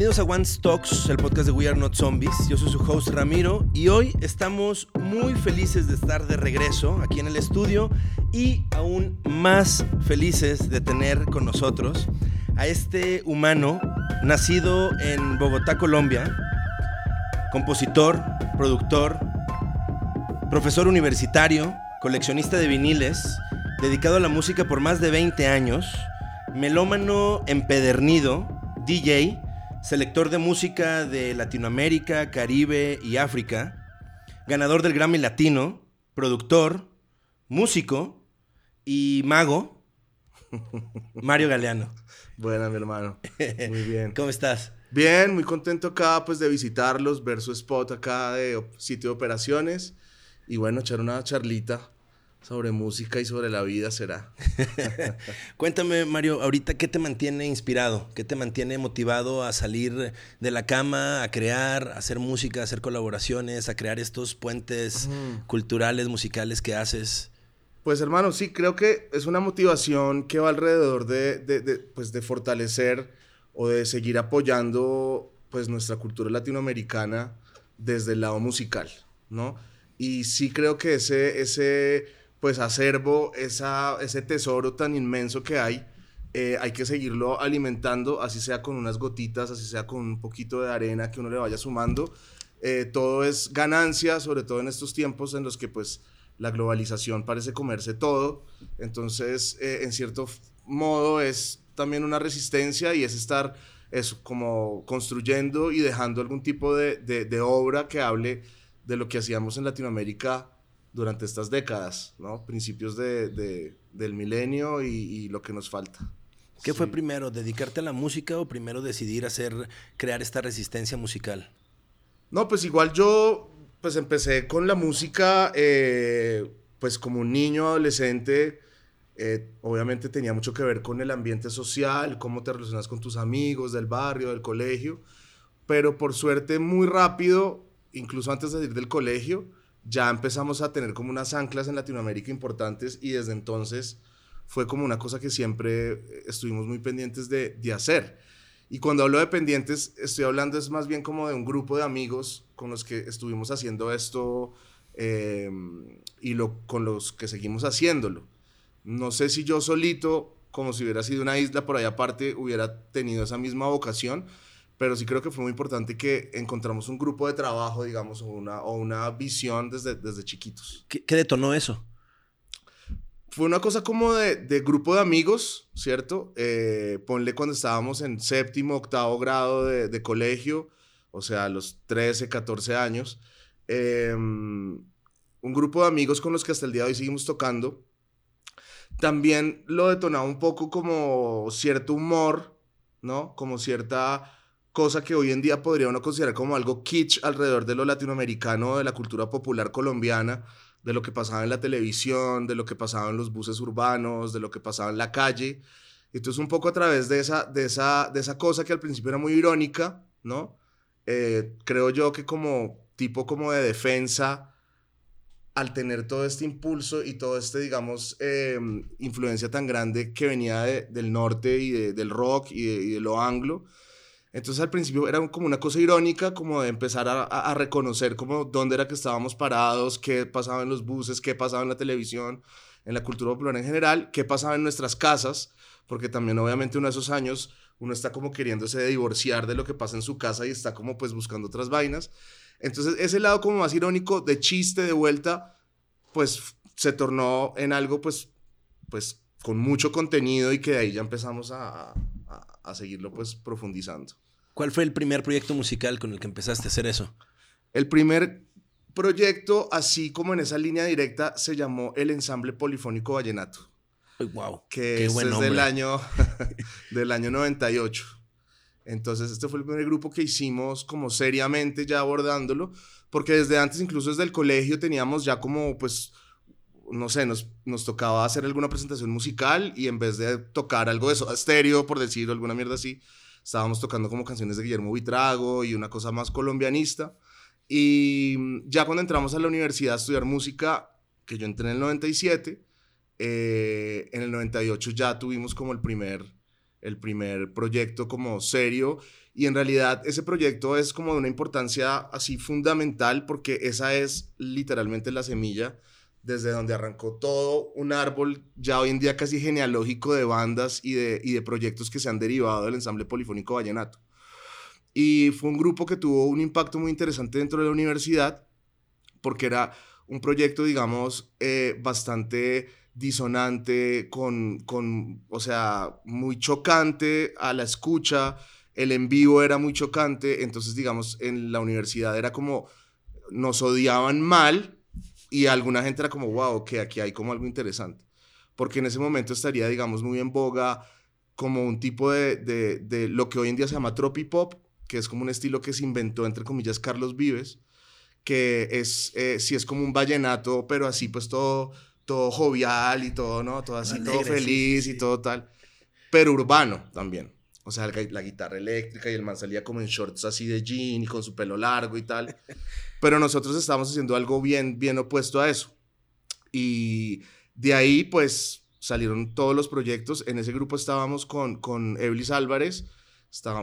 Bienvenidos a One Stocks, el podcast de We Are Not Zombies. Yo soy su host Ramiro y hoy estamos muy felices de estar de regreso aquí en el estudio y aún más felices de tener con nosotros a este humano nacido en Bogotá, Colombia, compositor, productor, profesor universitario, coleccionista de viniles, dedicado a la música por más de 20 años, melómano empedernido, DJ, selector de música de Latinoamérica, Caribe y África, ganador del Grammy Latino, productor, músico y mago, Mario Galeano. Buena, mi hermano. Muy bien. ¿Cómo estás? Bien, muy contento acá pues de visitarlos, ver su spot acá de sitio de operaciones y bueno, echar una charlita sobre música y sobre la vida será. Cuéntame, Mario, ahorita, ¿qué te mantiene inspirado? ¿Qué te mantiene motivado a salir de la cama, a crear, a hacer música, a hacer colaboraciones, a crear estos puentes culturales, musicales que haces? Pues hermano, sí, creo que es una motivación que va alrededor de, de, de, pues, de fortalecer o de seguir apoyando pues nuestra cultura latinoamericana desde el lado musical, ¿no? Y sí creo que ese, ese pues acervo, esa, ese tesoro tan inmenso que hay, eh, hay que seguirlo alimentando, así sea con unas gotitas, así sea con un poquito de arena que uno le vaya sumando. Eh, todo es ganancia, sobre todo en estos tiempos en los que pues la globalización parece comerse todo. Entonces, eh, en cierto modo, es también una resistencia y es estar eso, como construyendo y dejando algún tipo de, de, de obra que hable de lo que hacíamos en Latinoamérica durante estas décadas, ¿no? Principios de, de, del milenio y, y, lo que nos falta. ¿Qué sí. fue primero, dedicarte a la música o primero decidir hacer, crear esta resistencia musical? No, pues igual yo, pues empecé con la música, eh, pues como un niño adolescente, eh, obviamente tenía mucho que ver con el ambiente social, cómo te relacionas con tus amigos del barrio, del colegio, pero por suerte muy rápido, incluso antes de salir del colegio, ya empezamos a tener como unas anclas en Latinoamérica importantes y desde entonces fue como una cosa que siempre estuvimos muy pendientes de, de, hacer. Y cuando hablo de pendientes, estoy hablando es más bien como de un grupo de amigos con los que estuvimos haciendo esto eh, y lo, con los que seguimos haciéndolo. No sé si yo solito, como si hubiera sido una isla por ahí aparte, hubiera tenido esa misma vocación, pero sí creo que fue muy importante que encontramos un grupo de trabajo, digamos, o una, o una visión desde, desde chiquitos. ¿Qué, ¿Qué, detonó eso? Fue una cosa como de, de grupo de amigos, ¿cierto? Eh, ponle cuando estábamos en séptimo, octavo grado de, de, colegio, o sea, a los 13, 14 años. Eh, un grupo de amigos con los que hasta el día de hoy seguimos tocando. También lo detonaba un poco como cierto humor, ¿no? Como cierta cosa que hoy en día podría uno considerar como algo kitsch alrededor de lo latinoamericano, de la cultura popular colombiana, de lo que pasaba en la televisión, de lo que pasaba en los buses urbanos, de lo que pasaba en la calle. Entonces un poco a través de esa, de esa, de esa cosa que al principio era muy irónica, ¿no? Eh, creo yo que como tipo como de defensa, al tener todo este impulso y todo este, digamos, eh, influencia tan grande que venía de, del norte y de, del rock y de lo anglo, entonces al principio era como una cosa irónica, como de empezar a, reconocer como dónde era que estábamos parados, qué pasaba en los buses, qué pasaba en la televisión, en la cultura popular en general, qué pasaba en nuestras casas, porque también obviamente uno de esos años uno está como queriéndose divorciar de lo que pasa en su casa y está como pues buscando otras vainas. Entonces ese lado como más irónico, de chiste, de vuelta, pues se tornó en algo pues, pues con mucho contenido y que de ahí ya empezamos a, a, seguirlo pues profundizando. ¿Cuál fue el primer proyecto musical con el que empezaste a hacer eso? El primer proyecto, así como en esa línea directa, se llamó el Ensamble Polifónico Vallenato. Wow. Que Qué es del año, del año 98. Entonces, este fue el primer grupo que hicimos como seriamente ya abordándolo, porque desde antes, incluso desde el colegio, teníamos ya como, pues, no sé, nos, nos tocaba hacer alguna presentación musical y en vez de tocar algo de eso, estéreo, por decirlo, alguna mierda así, estábamos tocando como canciones de Guillermo Vitrago y una cosa más colombianista. Y ya cuando entramos a la universidad a estudiar música, que yo entré en el 97, eh, en el 98 ya tuvimos como el primer, el primer proyecto como serio Y en realidad ese proyecto es como de una importancia así fundamental porque esa es literalmente la semilla desde donde arrancó todo un árbol ya hoy en día casi genealógico de bandas y de, y de proyectos que se han derivado del ensamble polifónico vallenato. Y fue un grupo que tuvo un impacto muy interesante dentro de la universidad porque era un proyecto, digamos, eh, bastante disonante, con, con, o sea, muy chocante a la escucha, el en vivo era muy chocante, entonces, digamos, en la universidad era como, nos odiaban mal, y alguna gente era como, wow, que aquí hay como algo interesante. Porque en ese momento estaría, digamos, muy en boga como un tipo de, de, de lo que hoy en día se llama tropipop, que es como un estilo que se inventó, entre comillas, Carlos Vives, que es, eh, sí es como un vallenato, pero así pues todo, todo jovial y todo, ¿no? Todo así, todo feliz y todo tal. Pero urbano también. O sea, la, guitarra eléctrica y el man salía como en shorts así de jean y con su pelo largo y tal. Pero nosotros estábamos haciendo algo bien, bien opuesto a eso. Y de ahí, pues, salieron todos los proyectos. En ese grupo estábamos con, con Eblis Álvarez,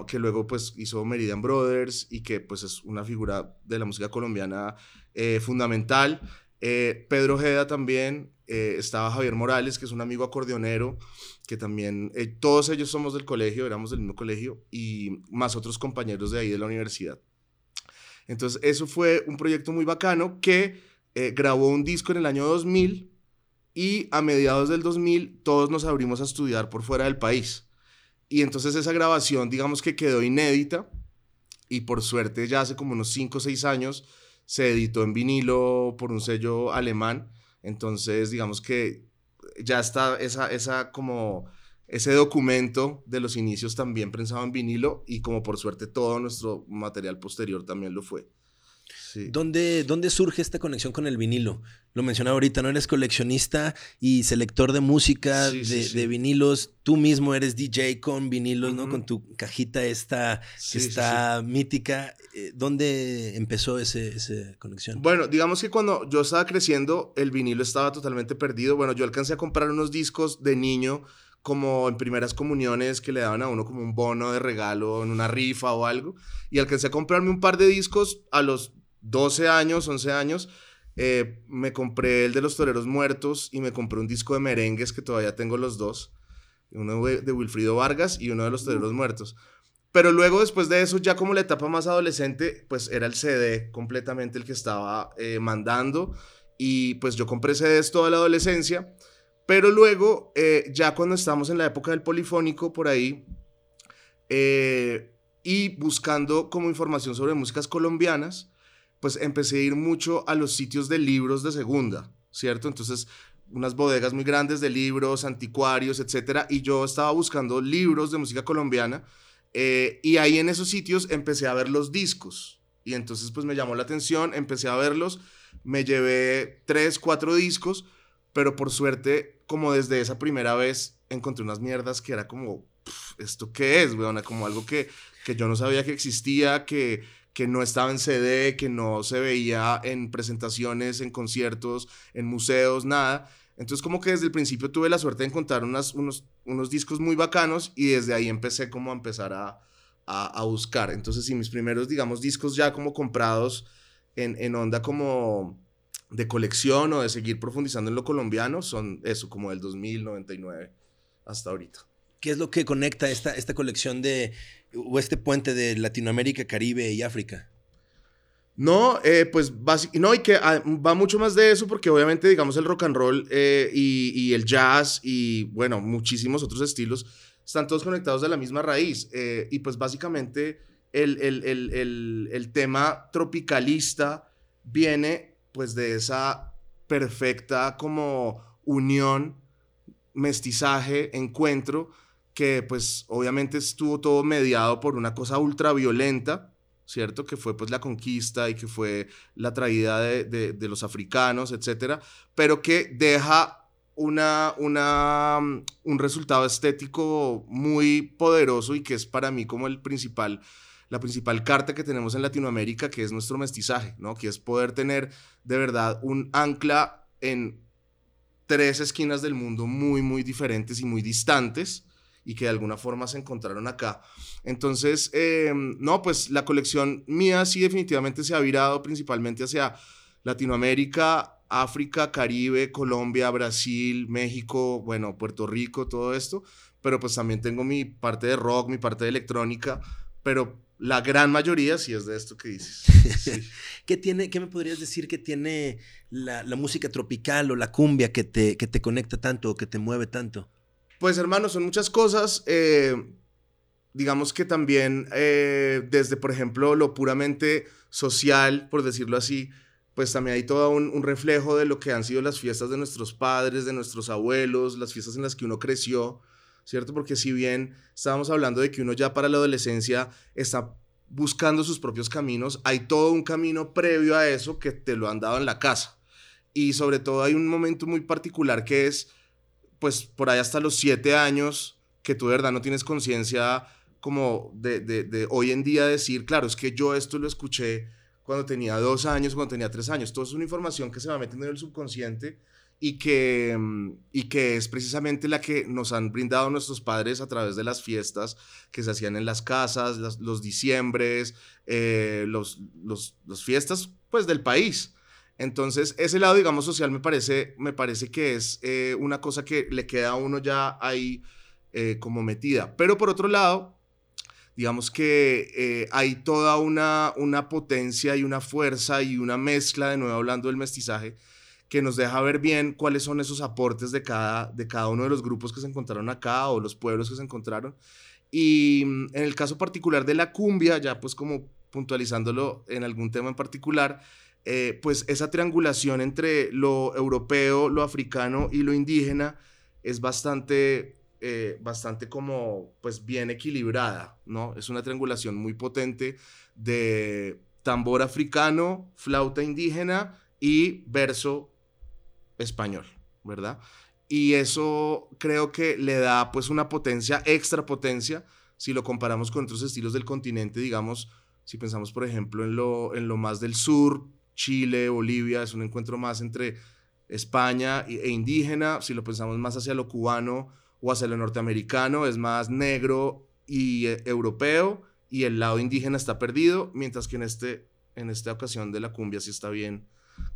que luego, pues, hizo Meridian Brothers y que, pues, es una figura de la música colombiana eh, fundamental. Eh, Pedro Ojeda también, eh, estaba Javier Morales, que es un amigo acordeonero, que también, todos ellos somos del colegio, éramos del mismo colegio, y más otros compañeros de ahí de la universidad. Entonces, eso fue un proyecto muy bacano que eh, grabó un disco en el año 2000 y a mediados del 2000 todos nos abrimos a estudiar por fuera del país. Y entonces esa grabación, digamos que quedó inédita y por suerte ya hace como unos 5 o 6 años se editó en vinilo por un sello alemán. Entonces, digamos que ya está esa, esa como ese documento de los inicios también pensaba en vinilo y como por suerte todo nuestro material posterior también lo fue. ¿Dónde, ¿Dónde, surge esta conexión con el vinilo? Lo mencionaba ahorita, ¿no? Eres coleccionista y selector de música, de, vinilos. Tú mismo eres DJ con vinilos, ¿no? Con tu cajita esta que está mítica. Eh, ¿Dónde empezó ese, esa conexión? Bueno, digamos que cuando yo estaba creciendo, el vinilo estaba totalmente perdido. Bueno, yo alcancé a comprar unos discos de niño como en primeras comuniones que le daban a uno como un bono de regalo en una rifa o algo. Y alcancé a comprarme un par de discos a los 12 años, 11 años. Eh, me compré el de los Toreros Muertos y me compré un disco de merengues que todavía tengo los dos. Uno de Wilfrido Vargas y uno de los Toreros Muertos. Pero luego, después de eso, ya como la etapa más adolescente, pues era el CD completamente el que estaba eh, mandando. Y pues yo compré CDs toda la adolescencia. Pero luego, eh, ya cuando estamos en la época del polifónico, por ahí, eh, y buscando como información sobre músicas colombianas, pues empecé a ir mucho a los sitios de libros de segunda, ¿cierto? Entonces, unas bodegas muy grandes de libros, anticuarios, etcétera, y yo estaba buscando libros de música colombiana, eh, y ahí en esos sitios empecé a ver los discos, y entonces pues me llamó la atención, empecé a verlos, me llevé tres, cuatro discos, pero por suerte como desde esa primera vez encontré unas mierdas que era como, ¿esto qué es, weón? Como algo que, que yo no sabía que existía, que, que no estaba en CD, que no se veía en presentaciones, en conciertos, en museos, nada. Entonces como que desde el principio tuve la suerte de encontrar unas, unos, unos discos muy bacanos y desde ahí empecé como a empezar a, a, a buscar. Entonces sí, mis primeros, digamos, discos ya como comprados en, en onda como de colección o de seguir profundizando en lo colombiano son eso, como del 2099 hasta ahorita. ¿Qué es lo que conecta esta, esta colección de, o este puente de Latinoamérica, Caribe y África? No, eh, pues no, y que ah, va mucho más de eso porque obviamente, digamos, el rock and roll eh, y, el jazz y, bueno, muchísimos otros estilos están todos conectados de la misma raíz. Eh, y pues básicamente el, el, el tema tropicalista viene pues de esa perfecta como unión, mestizaje, encuentro, que pues obviamente estuvo todo mediado por una cosa ultraviolenta, ¿cierto? Que fue pues la conquista y que fue la traída de, los africanos, etcétera, pero que deja una, una, un resultado estético muy poderoso y que es para mí como el principal la principal carta que tenemos en Latinoamérica, que es nuestro mestizaje, ¿no? Que es poder tener de verdad un ancla en tres esquinas del mundo muy, muy diferentes y muy distantes, y que de alguna forma se encontraron acá. Entonces, eh, no, pues la colección mía sí definitivamente se ha virado principalmente hacia Latinoamérica, África, Caribe, Colombia, Brasil, México, bueno, Puerto Rico, todo esto, pero pues también tengo mi parte de rock, mi parte de electrónica, pero la gran mayoría sí es de esto que dices. ¿Qué, tiene, ¿Qué me podrías decir que tiene la, música tropical o la cumbia que te, que te conecta tanto o que te mueve tanto? Pues hermano, son muchas cosas. Eh, digamos que también eh, desde, por ejemplo, lo puramente social, por decirlo así, pues también hay todo un, un, reflejo de lo que han sido las fiestas de nuestros padres, de nuestros abuelos, las fiestas en las que uno creció. ¿Cierto? Porque si bien estábamos hablando de que uno ya para la adolescencia está buscando sus propios caminos, hay todo un camino previo a eso que te lo han dado en la casa. Y sobre todo hay un momento muy particular que es, pues por ahí hasta los siete años, que tú de verdad no tienes conciencia como de, de, de, hoy en día decir, claro, es que yo esto lo escuché cuando tenía dos años, cuando tenía tres años. Todo es una información que se va metiendo en el subconsciente y que, mm, y que es precisamente la que nos han brindado nuestros padres a través de las fiestas que se hacían en las casas, los diciembres, eh, los, los, fiestas pues del país. Entonces, ese lado, digamos, social me parece, me parece que es eh, una cosa que le queda a uno ya ahí eh, como metida. Pero por otro lado, digamos que hay toda una, una potencia y una fuerza y una mezcla, de nuevo hablando del mestizaje, que nos deja ver bien cuáles son esos aportes de cada, de cada uno de los grupos que se encontraron acá o los pueblos que se encontraron. Y mm, en el caso particular de la cumbia, ya pues como puntualizándolo en algún tema en particular, eh, pues esa triangulación entre lo europeo, lo africano y lo indígena es bastante, eh, bastante como pues bien equilibrada, ¿no? Es una triangulación muy potente de tambor africano, flauta indígena y verso español, ¿verdad? Y eso creo que le da pues una potencia, extra potencia, si lo comparamos con otros estilos del continente, digamos, si pensamos por ejemplo en lo, en lo más del sur, Chile, Bolivia, es un encuentro más entre España e indígena, si lo pensamos más hacia lo cubano o hacia lo norteamericano, es más negro y eh, europeo y el lado indígena está perdido, mientras que en, este, en esta ocasión de la cumbia sí está bien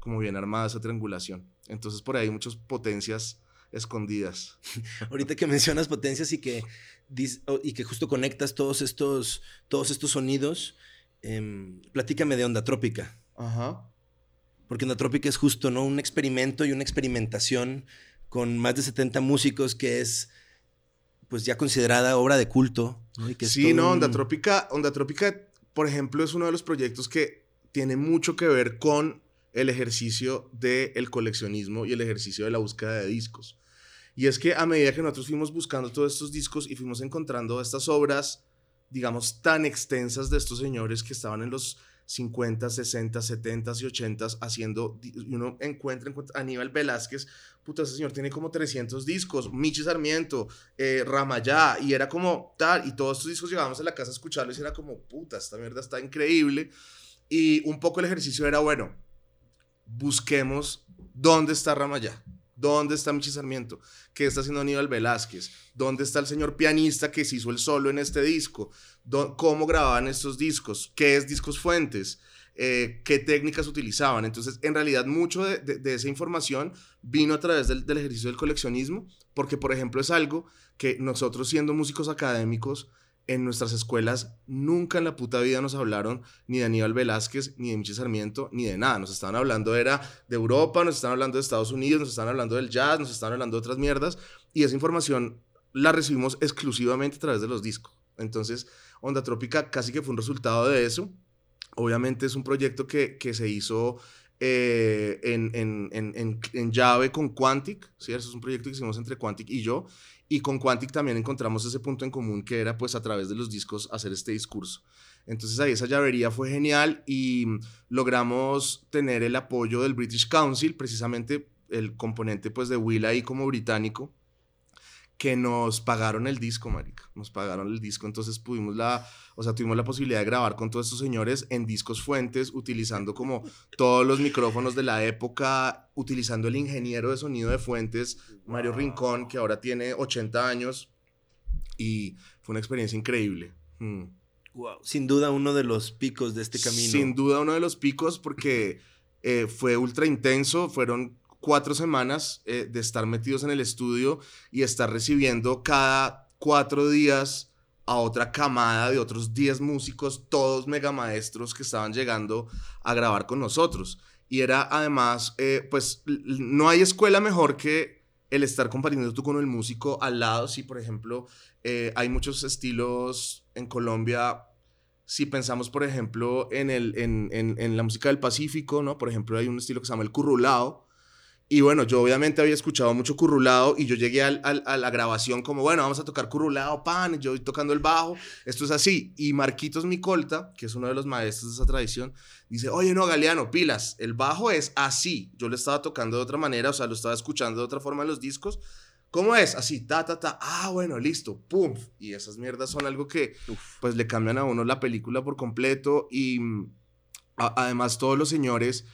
como bien armada esa triangulación. Entonces por ahí hay muchas potencias escondidas. Ahorita que mencionas potencias y que, y que justo conectas todos estos, todos estos sonidos, em, platícame de Onda Trópica. Ajá. Porque Onda Trópica es justo, ¿no? Un experimento y una experimentación con más de 70 músicos que es pues ya considerada obra de culto. sí, no, Onda Trópica, Onda Trópica, por ejemplo, es uno de los proyectos que tiene mucho que ver con el ejercicio del coleccionismo y el ejercicio de la búsqueda de discos. Y es que a medida que nosotros fuimos buscando todos estos discos y fuimos encontrando estas obras, digamos, tan extensas de estos señores que estaban en los 50, 60, 70 y 80 haciendo, uno encuentra, encuentra Aníbal Velázquez, puta, ese señor tiene como 300 discos, Michi Sarmiento, eh, Ramayá, y era como tal, y todos estos discos llegábamos a la casa a escucharlos y era como, puta, esta mierda está increíble, y un poco el ejercicio era, bueno, busquemos dónde está Ramayá, dónde está Michi Sarmiento, qué está haciendo Aníbal Velázquez, dónde está el señor pianista que se hizo el solo en este disco, cómo grababan estos discos, qué es Discos Fuentes, eh, qué técnicas utilizaban. Entonces, en realidad, mucho de, esa información vino a través del, del ejercicio del coleccionismo, porque, por ejemplo, es algo que nosotros siendo músicos académicos, en nuestras escuelas nunca en la puta vida nos hablaron ni de Aníbal Velázquez, ni de Michi Sarmiento, ni de nada. Nos estaban hablando era de Europa, nos estaban hablando de Estados Unidos, nos estaban hablando del jazz, nos estaban hablando de otras mierdas. Y esa información la recibimos exclusivamente a través de los discos. Entonces, Onda Trópica casi que fue un resultado de eso. Obviamente es un proyecto que, que se hizo eh, en, en, en, en, llave con Quantic, ¿sí? Es un proyecto que hicimos entre Quantic y yo, y con Quantic también encontramos ese punto en común que era pues a través de los discos hacer este discurso. Entonces ahí esa llavería fue genial y logramos tener el apoyo del British Council, precisamente el componente pues de Will ahí como británico, que nos pagaron el disco, marica. Nos pagaron el disco, entonces pudimos la, o sea, tuvimos la posibilidad de grabar con todos estos señores en discos fuentes, utilizando como todos los micrófonos de la época, utilizando el ingeniero de sonido de fuentes, Mario Rincón, que ahora tiene 80 años. Y fue una experiencia increíble. Mm. Wow. Sin duda uno de los picos de este camino. Sin duda uno de los picos porque eh, fue ultra intenso, fueron cuatro semanas eh, de estar metidos en el estudio y estar recibiendo cada cuatro días a otra camada de otros 10 músicos, todos mega maestros que estaban llegando a grabar con nosotros. Y era además, eh, pues no hay escuela mejor que el estar compartiendo tú con el músico al lado. Si, por ejemplo, eh, hay muchos estilos en Colombia. Si pensamos, por ejemplo, en, el, en, en, la música del Pacífico, ¿no? Por ejemplo, hay un estilo que se llama el currulao, y bueno, yo obviamente había escuchado mucho currulado y yo llegué al, a la grabación como, bueno, vamos a tocar currulado, pan, yo tocando el bajo, esto es así. Y Marquitos Micolta, que es uno de los maestros de esa tradición, dice, oye, no, Galeano, pilas, el bajo es así. Yo lo estaba tocando de otra manera, o sea, lo estaba escuchando de otra forma en los discos. ¿Cómo es? Así, ta, ta, ta. Ah, bueno, listo, pum. Y esas mierdas son algo que, pues, le cambian a uno la película por completo. Y además, todos los señores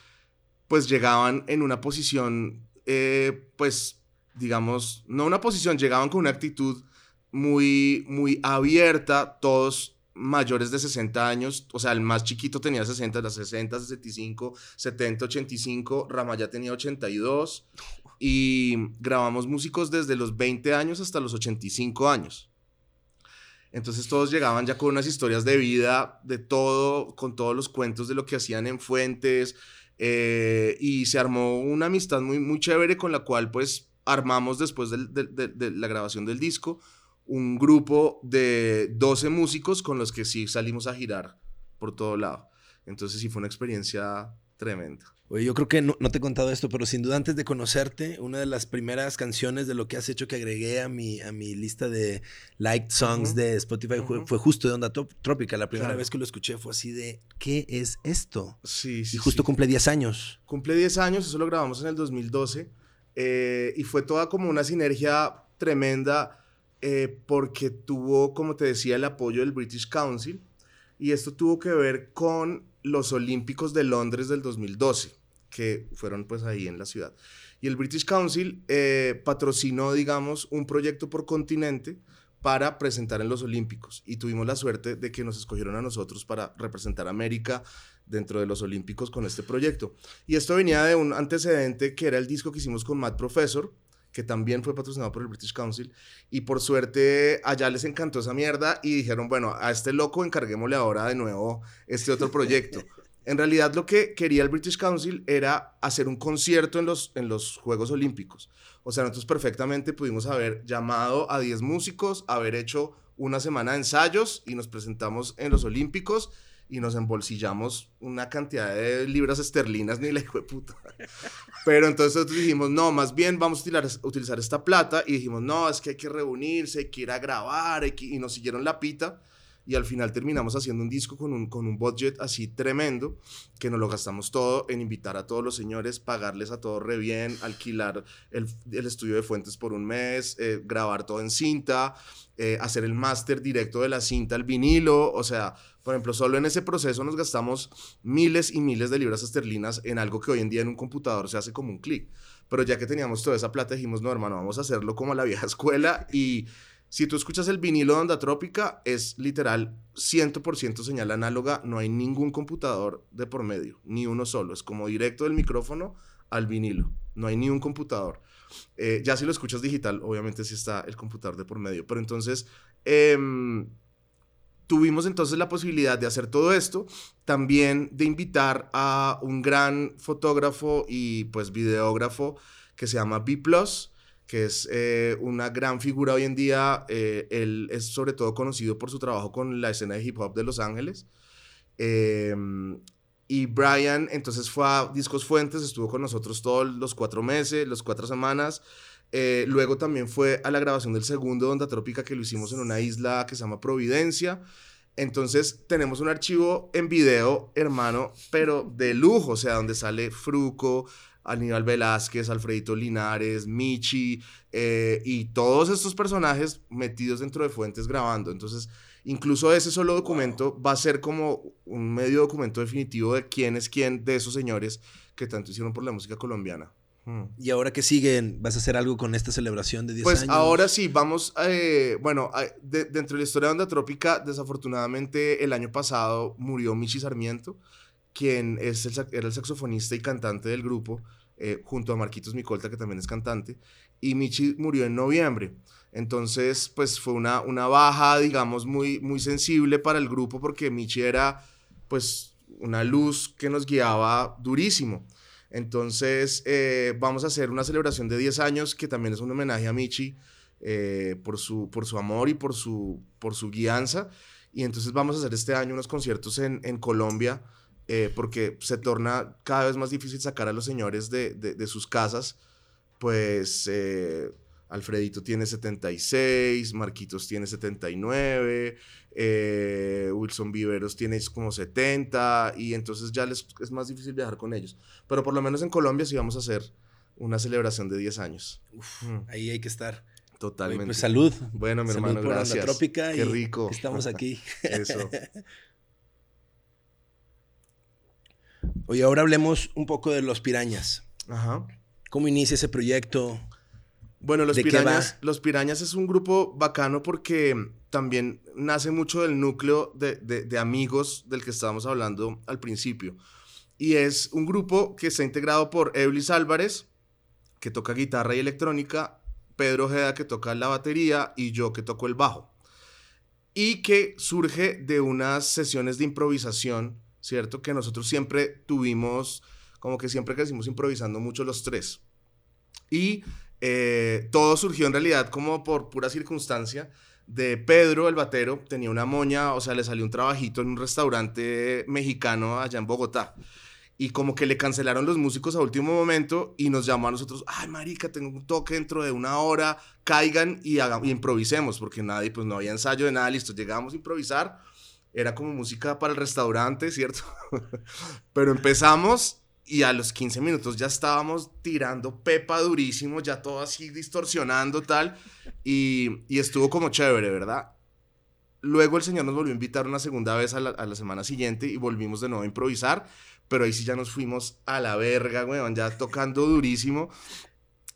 pues llegaban en una posición, eh, pues, digamos, no una posición, llegaban con una actitud muy, muy abierta, todos mayores de 60 años, o sea, el más chiquito tenía 60, las 60, 65, 70, 85, Ramaya tenía 82 y grabamos músicos desde los 20 años hasta los 85 años. Entonces todos llegaban ya con unas historias de vida, de todo, con todos los cuentos de lo que hacían en fuentes, eh, y se armó una amistad muy, muy chévere con la cual pues armamos después de, la grabación del disco un grupo de 12 músicos con los que sí salimos a girar por todo lado. Entonces sí fue una experiencia tremenda. Oye, yo creo que no, te he contado esto, pero sin duda antes de conocerte, una de las primeras canciones de lo que has hecho que agregué a mi, a mi lista de liked songs de Spotify fue, justo de Onda Trópica. La primera vez que lo escuché fue así de, ¿qué es esto? Sí, sí. Y justo cumple 10 años. Cumple 10 años, eso lo grabamos en el 2012. Eh, y fue toda como una sinergia tremenda eh, porque tuvo, como te decía, el apoyo del British Council. Y esto tuvo que ver con los Olímpicos de Londres del 2012 que fueron pues ahí en la ciudad. Y el British Council eh, patrocinó, digamos, un proyecto por continente para presentar en los Olímpicos y tuvimos la suerte de que nos escogieron a nosotros para representar a América dentro de los Olímpicos con este proyecto. Y esto venía de un antecedente que era el disco que hicimos con Matt Professor, que también fue patrocinado por el British Council, y por suerte allá les encantó esa mierda y dijeron, bueno, a este loco encarguémosle ahora de nuevo este otro proyecto. En realidad lo que quería el British Council era hacer un concierto en los, en los Juegos Olímpicos. O sea, nosotros perfectamente pudimos haber llamado a 10 músicos, haber hecho una semana de ensayos y nos presentamos en los Olímpicos y nos embolsillamos una cantidad de libras esterlinas, ni la hijo de puta. Pero entonces nosotros dijimos, no, más bien vamos a utilizar, utilizar esta plata y dijimos, no, es que hay que reunirse, hay que ir a grabar, y nos siguieron la pita y al final terminamos haciendo un disco con un, con un budget así tremendo que nos lo gastamos todo en invitar a todos los señores, pagarles a todos re bien, alquilar el, el estudio de fuentes por un mes, eh, grabar todo en cinta, eh, hacer el máster directo de la cinta al vinilo, o sea, por ejemplo, solo en ese proceso nos gastamos miles y miles de libras esterlinas en algo que hoy en día en un computador se hace como un clic. Pero ya que teníamos toda esa plata, dijimos, no, hermano, vamos a hacerlo como a la vieja escuela y si tú escuchas el vinilo de onda trópica, es literal 100% señal análoga, no hay ningún computador de por medio, ni uno solo, es como directo del micrófono al vinilo, no hay ni un computador. Eh, ya si lo escuchas digital, obviamente sí está el computador de por medio, pero entonces em, tuvimos entonces la posibilidad de hacer todo esto, también de invitar a un gran fotógrafo y pues videógrafo que se llama B ⁇ que es eh, una gran figura hoy en día. Eh, él es sobre todo conocido por su trabajo con la escena de hip hop de Los Ángeles. Em, y Brian entonces fue a Discos Fuentes, estuvo con nosotros todos los cuatro meses, las cuatro semanas. Eh, luego también fue a la grabación del segundo Onda Trópica que lo hicimos en una isla que se llama Providencia. Entonces tenemos un archivo en video, hermano, pero de lujo, o sea, donde sale Fruco, Aníbal Velázquez, Alfredito Linares, Michi eh, y todos estos personajes metidos dentro de fuentes grabando. Entonces, incluso ese solo documento va a ser como un medio documento definitivo de quién es quién de esos señores que tanto hicieron por la música colombiana. Mm. ¿Y ahora qué siguen? ¿Vas a hacer algo con esta celebración de 10 Pues años? ahora sí, vamos, eh, bueno, de- dentro de la historia de Onda Trópica, desafortunadamente el año pasado murió Michi Sarmiento, quien es el, era el saxofonista y cantante del grupo, eh, junto a Marquitos Micolta, que también es cantante, y Michi murió en noviembre. Entonces, pues fue una, una baja, digamos, muy, muy sensible para el grupo, porque Michi era, pues, una luz que nos guiaba durísimo. Entonces, eh, vamos a hacer una celebración de 10 años que también es un homenaje a Michi eh, por, su, por su amor y por su, por su guianza. Y entonces vamos a hacer este año unos conciertos en, en Colombia eh, porque se torna cada vez más difícil sacar a los señores de, de- de sus casas. Pues eh, Alfredito tiene 76, Marquitos tiene 79, eh, Wilson Viveros tiene como 70 y entonces ya les, es más difícil viajar con ellos. Pero por lo menos en Colombia sí vamos a hacer una celebración de 10 años. Uf, Mm. ahí hay que estar. Oye, Totalmente. pues salud. Bueno, mi salud hermano, por gracias. Trópica Qué y rico. Estamos aquí. Eso. Oye, ahora hablemos un poco de los pirañas. Ajá. ¿Cómo inicia ese proyecto? Bueno, los ¿De qué pirañas, va? los pirañas es un grupo bacano porque también nace mucho del núcleo de, de- de amigos del que estábamos hablando al principio. Y es un grupo que está integrado por Eblis Álvarez, que toca guitarra y electrónica, Pedro Ojeda, que toca la batería, y yo, que toco el bajo. Y que surge de unas sesiones de improvisación, ¿cierto? Que nosotros siempre tuvimos, como que siempre crecimos improvisando mucho los tres. Y eh, todo surgió en realidad como por pura circunstancia de Pedro, el batero, tenía una moña, o sea, le salió un trabajito en un restaurante mexicano allá en Bogotá. Y como que le cancelaron los músicos a último momento y nos llamó a nosotros, ay, marica, tengo un toque dentro de una hora, caigan y, haga- y improvisemos, porque nadie, pues no había ensayo de nada, listo, llegábamos a improvisar, era como música para el restaurante, ¿cierto? Pero empezamos y a los 15 minutos ya estábamos tirando pepa durísimo, ya todo así distorsionando tal, y, y estuvo como chévere, ¿verdad? Luego el señor nos volvió a invitar una segunda vez a la, a la semana siguiente y volvimos de nuevo a improvisar, pero ahí sí ya nos fuimos a la verga, weón, ya tocando durísimo.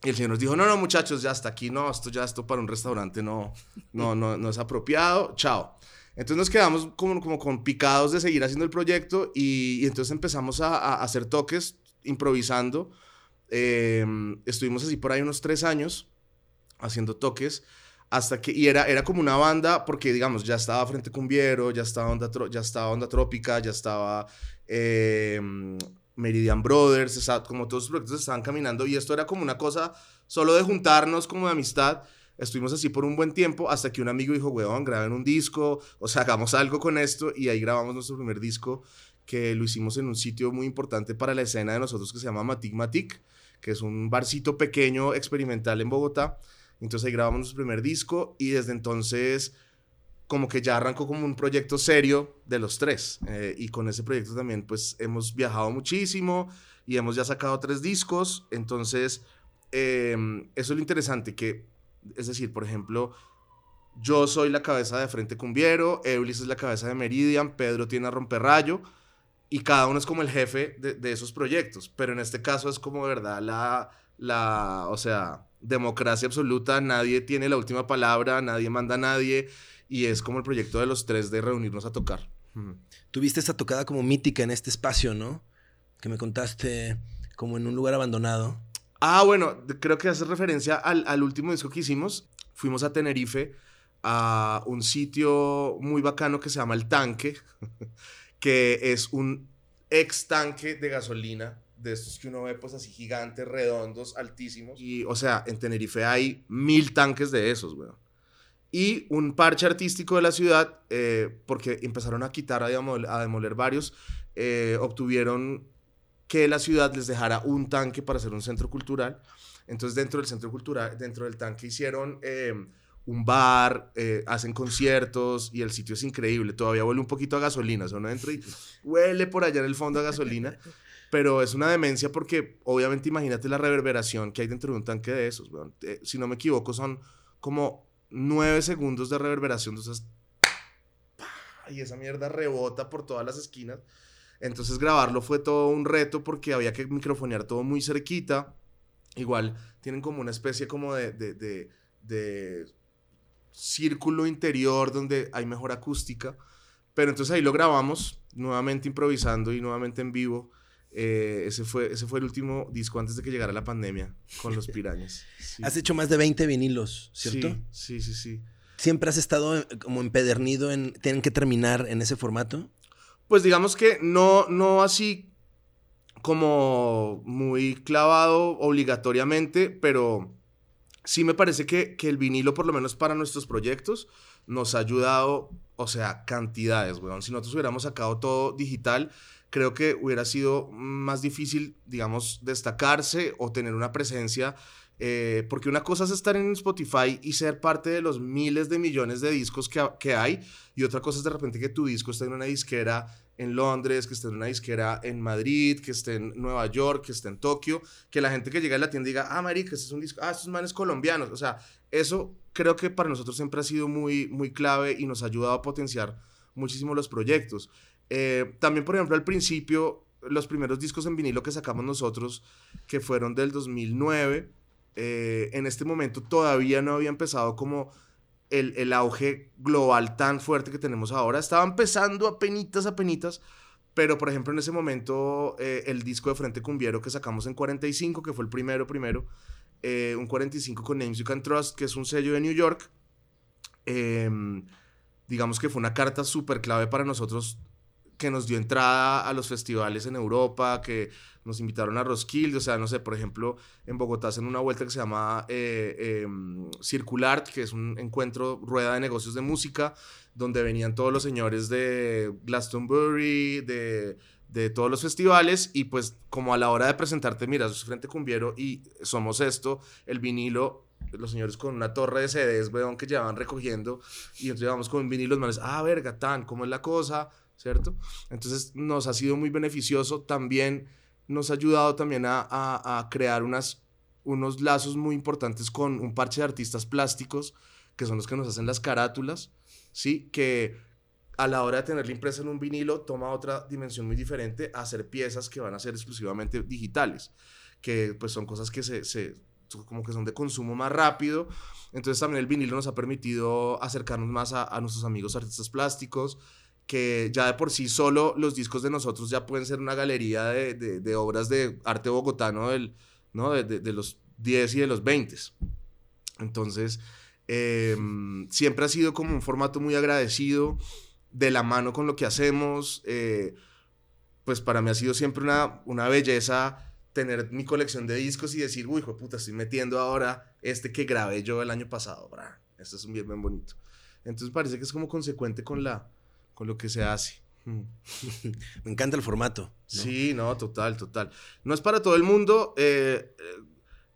Y el señor nos dijo, no, no, muchachos, ya hasta aquí, no, esto ya, esto para un restaurante no, no, no, no es apropiado, chao. Entonces nos quedamos como, como con picados de seguir haciendo el proyecto y, y entonces empezamos a, a hacer toques improvisando. Eh, estuvimos así por ahí unos tres años haciendo toques hasta que y era era como una banda porque digamos ya estaba Frente Cumbiero, ya estaba Onda ya estaba Onda Trópica, ya estaba eh, Meridian Brothers, como todos los proyectos estaban caminando y esto era como una cosa solo de juntarnos como de amistad. Estuvimos así por un buen tiempo hasta que un amigo dijo, weón, graben un disco, o sea, hagamos algo con esto y ahí grabamos nuestro primer disco que lo hicimos en un sitio muy importante para la escena de nosotros que se llama Matic Matic, que es un barcito pequeño experimental en Bogotá. Entonces ahí grabamos nuestro primer disco y desde entonces como que ya arrancó como un proyecto serio de los tres. Eh, y con ese proyecto también pues hemos viajado muchísimo y hemos ya sacado tres discos. Entonces eh, eso es lo interesante que, es decir, por ejemplo, yo soy la cabeza de Frente Cumbiero, Eulis es la cabeza de Meridian, Pedro tiene a Romperrayo y cada uno es como el jefe de, de esos proyectos. Pero en este caso es como, verdad, la, la, o sea, democracia absoluta, nadie tiene la última palabra, nadie manda a nadie y es como el proyecto de los tres de reunirnos a tocar. Tuviste esta tocada como mítica en este espacio, ¿no? Que me contaste como en un lugar abandonado. Ah, bueno, creo que hace referencia al, al último disco que hicimos. Fuimos a Tenerife a un sitio muy bacano que se llama El Tanque, que es un ex tanque de gasolina, de estos que uno ve pues así gigantes, redondos, altísimos. Y, o sea, en Tenerife hay mil tanques de esos, weón. Y un parche artístico de la ciudad, eh, porque empezaron a quitar, a demoler, a demoler varios, eh, obtuvieron que la ciudad les dejara un tanque para hacer un centro cultural. Entonces, dentro del centro cultural, dentro del tanque hicieron eh, un bar, eh, hacen conciertos y el sitio es increíble. Todavía huele un poquito a gasolina. O sea, uno entra y huele por allá en el fondo a gasolina. Pero es una demencia porque, obviamente, imagínate la reverberación que hay dentro de un tanque de esos. weón. Eh, si no me equivoco, son como nueve segundos de reverberación. Entonces, y esa mierda rebota por todas las esquinas. Entonces grabarlo fue todo un reto porque había que microfonear todo muy cerquita. igual tienen como una especie como de, de, de, de círculo interior donde hay mejor acústica. Pero entonces ahí lo grabamos, nuevamente improvisando y nuevamente en vivo. Eh, ese, fue, ese fue el último disco antes de que llegara la pandemia con los pirañas. Sí. Has hecho más de 20 vinilos, ¿cierto? Sí, sí, sí, sí. ¿Siempre has estado eh, como empedernido en... ¿Tienen que terminar en ese formato? Pues digamos que no, no así como muy clavado obligatoriamente, pero sí me parece que, que el vinilo, por lo menos para nuestros proyectos, nos ha ayudado, o sea, cantidades, weón. Si nosotros hubiéramos sacado todo digital, creo que hubiera sido más difícil, digamos, destacarse o tener una presencia. Eh, porque una cosa es estar en Spotify y ser parte de los miles de millones de discos que, que hay, y otra cosa es de repente que tu disco esté en una disquera en Londres, que esté en una disquera en Madrid, que esté en Nueva York, que esté en Tokio, que la gente que llega a la tienda diga, ah, marica, este es un disco, ah, estos manes colombianos. O sea, eso creo que para nosotros siempre ha sido muy, muy clave y nos ha ayudado a potenciar muchísimo los proyectos. Eh, también, por ejemplo, al principio, los primeros discos en vinilo que sacamos nosotros, que fueron del 2009, eh, en este momento todavía no había empezado como el, el, auge global tan fuerte que tenemos ahora. Estaba empezando a penitas, a penitas, pero por ejemplo en ese momento eh, el disco de Frente Cumbiero que sacamos en 45, que fue el primero, primero, eh, un 45 con Names You Can Trust, que es un sello de New York, eh, digamos que fue una carta súper clave para nosotros que nos dio entrada a los festivales en Europa, que nos invitaron a Roskilde, o sea, no sé, por ejemplo, en Bogotá hacen una vuelta que se llama eh, eh, Circular, que es un encuentro, rueda de negocios de música, donde venían todos los señores de Glastonbury, de, de todos los festivales, y pues como a la hora de presentarte, mira, sos Frente Cumbiero y somos esto, el vinilo los señores con una torre de CDs, weón, que llevaban recogiendo, y entonces llevamos con vinilos, manes, ah, verga, tan, ¿cómo es la cosa? ¿Cierto? Entonces nos ha sido muy beneficioso también nos ha ayudado también a, a, a, crear unas, unos lazos muy importantes con un parche de artistas plásticos, que son los que nos hacen las carátulas, ¿sí? Que a la hora de tenerla impresa en un vinilo toma otra dimensión muy diferente a hacer piezas que van a ser exclusivamente digitales, que pues son cosas que se, se como que son de consumo más rápido. Entonces también el vinilo nos ha permitido acercarnos más a, a nuestros amigos artistas plásticos, que ya de por sí solo los discos de nosotros ya pueden ser una galería de, de, obras de arte bogotano del, ¿no? de, de, los 10 y de los 20. Entonces, eh, siempre ha sido como un formato muy agradecido, de la mano con lo que hacemos. Eh, pues para mí ha sido siempre una, una belleza tener mi colección de discos y decir, uy, hijo de puta, estoy metiendo ahora este que grabé yo el año pasado. Este es un bien, bien bonito. Entonces parece que es como consecuente con la, con lo que se hace. Me encanta el formato. ¿no? Sí, no, total, total. No es para todo el mundo. Eh,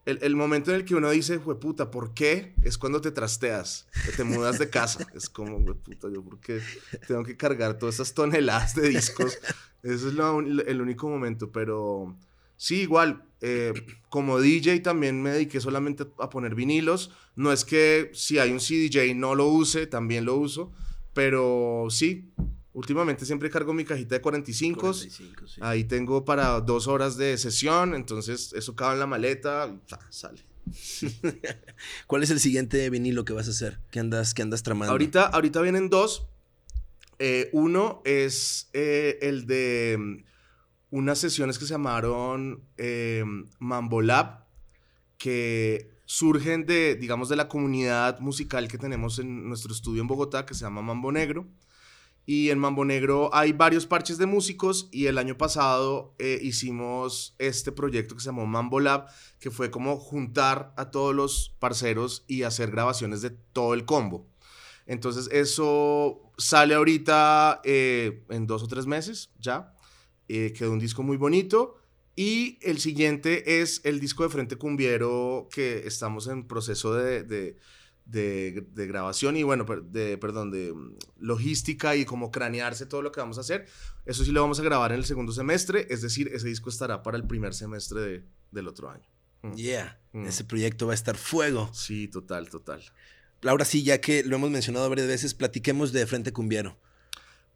el, el, momento en el que uno dice, puta, ¿por qué? Es cuando te trasteas, te mudas de casa. es como, puta, yo, ¿por qué tengo que cargar todas esas toneladas de discos? Ese es lo, el único momento, pero sí, igual. Eh, como DJ también me dediqué solamente a poner vinilos. No es que si hay un CDJ no lo use, también lo uso pero sí, últimamente siempre cargo mi cajita de 45. 45 sí. Ahí tengo para dos horas de sesión, entonces eso cabe en la maleta, sale. ¿Cuál es el siguiente vinilo que vas a hacer? ¿Qué andas, qué andas tramando? Ahorita, ahorita vienen dos. Eh, uno es eh, el de mm, unas sesiones que se llamaron eh, Mambo Lab, que surgen de, digamos, de la comunidad musical que tenemos en nuestro estudio en Bogotá, que se llama Mambo Negro. Y en Mambo Negro hay varios parches de músicos y el año pasado eh, hicimos este proyecto que se llamó Mambo Lab, que fue como juntar a todos los parceros y hacer grabaciones de todo el combo. Entonces eso sale ahorita eh, en dos o tres meses ya. Eh, quedó un disco muy bonito. Y el siguiente es el disco de Frente Cumbiero que estamos en proceso de, de, de, de grabación y bueno, de, perdón, de mm, logística y como cranearse todo lo que vamos a hacer. Eso sí lo vamos a grabar en el segundo semestre, es decir, ese disco estará para el primer semestre de, del otro año. Mm. Yeah, mm. ese proyecto va a estar fuego. Sí, total, total. Ahora sí, ya que lo hemos mencionado varias veces, platiquemos de Frente Cumbiero.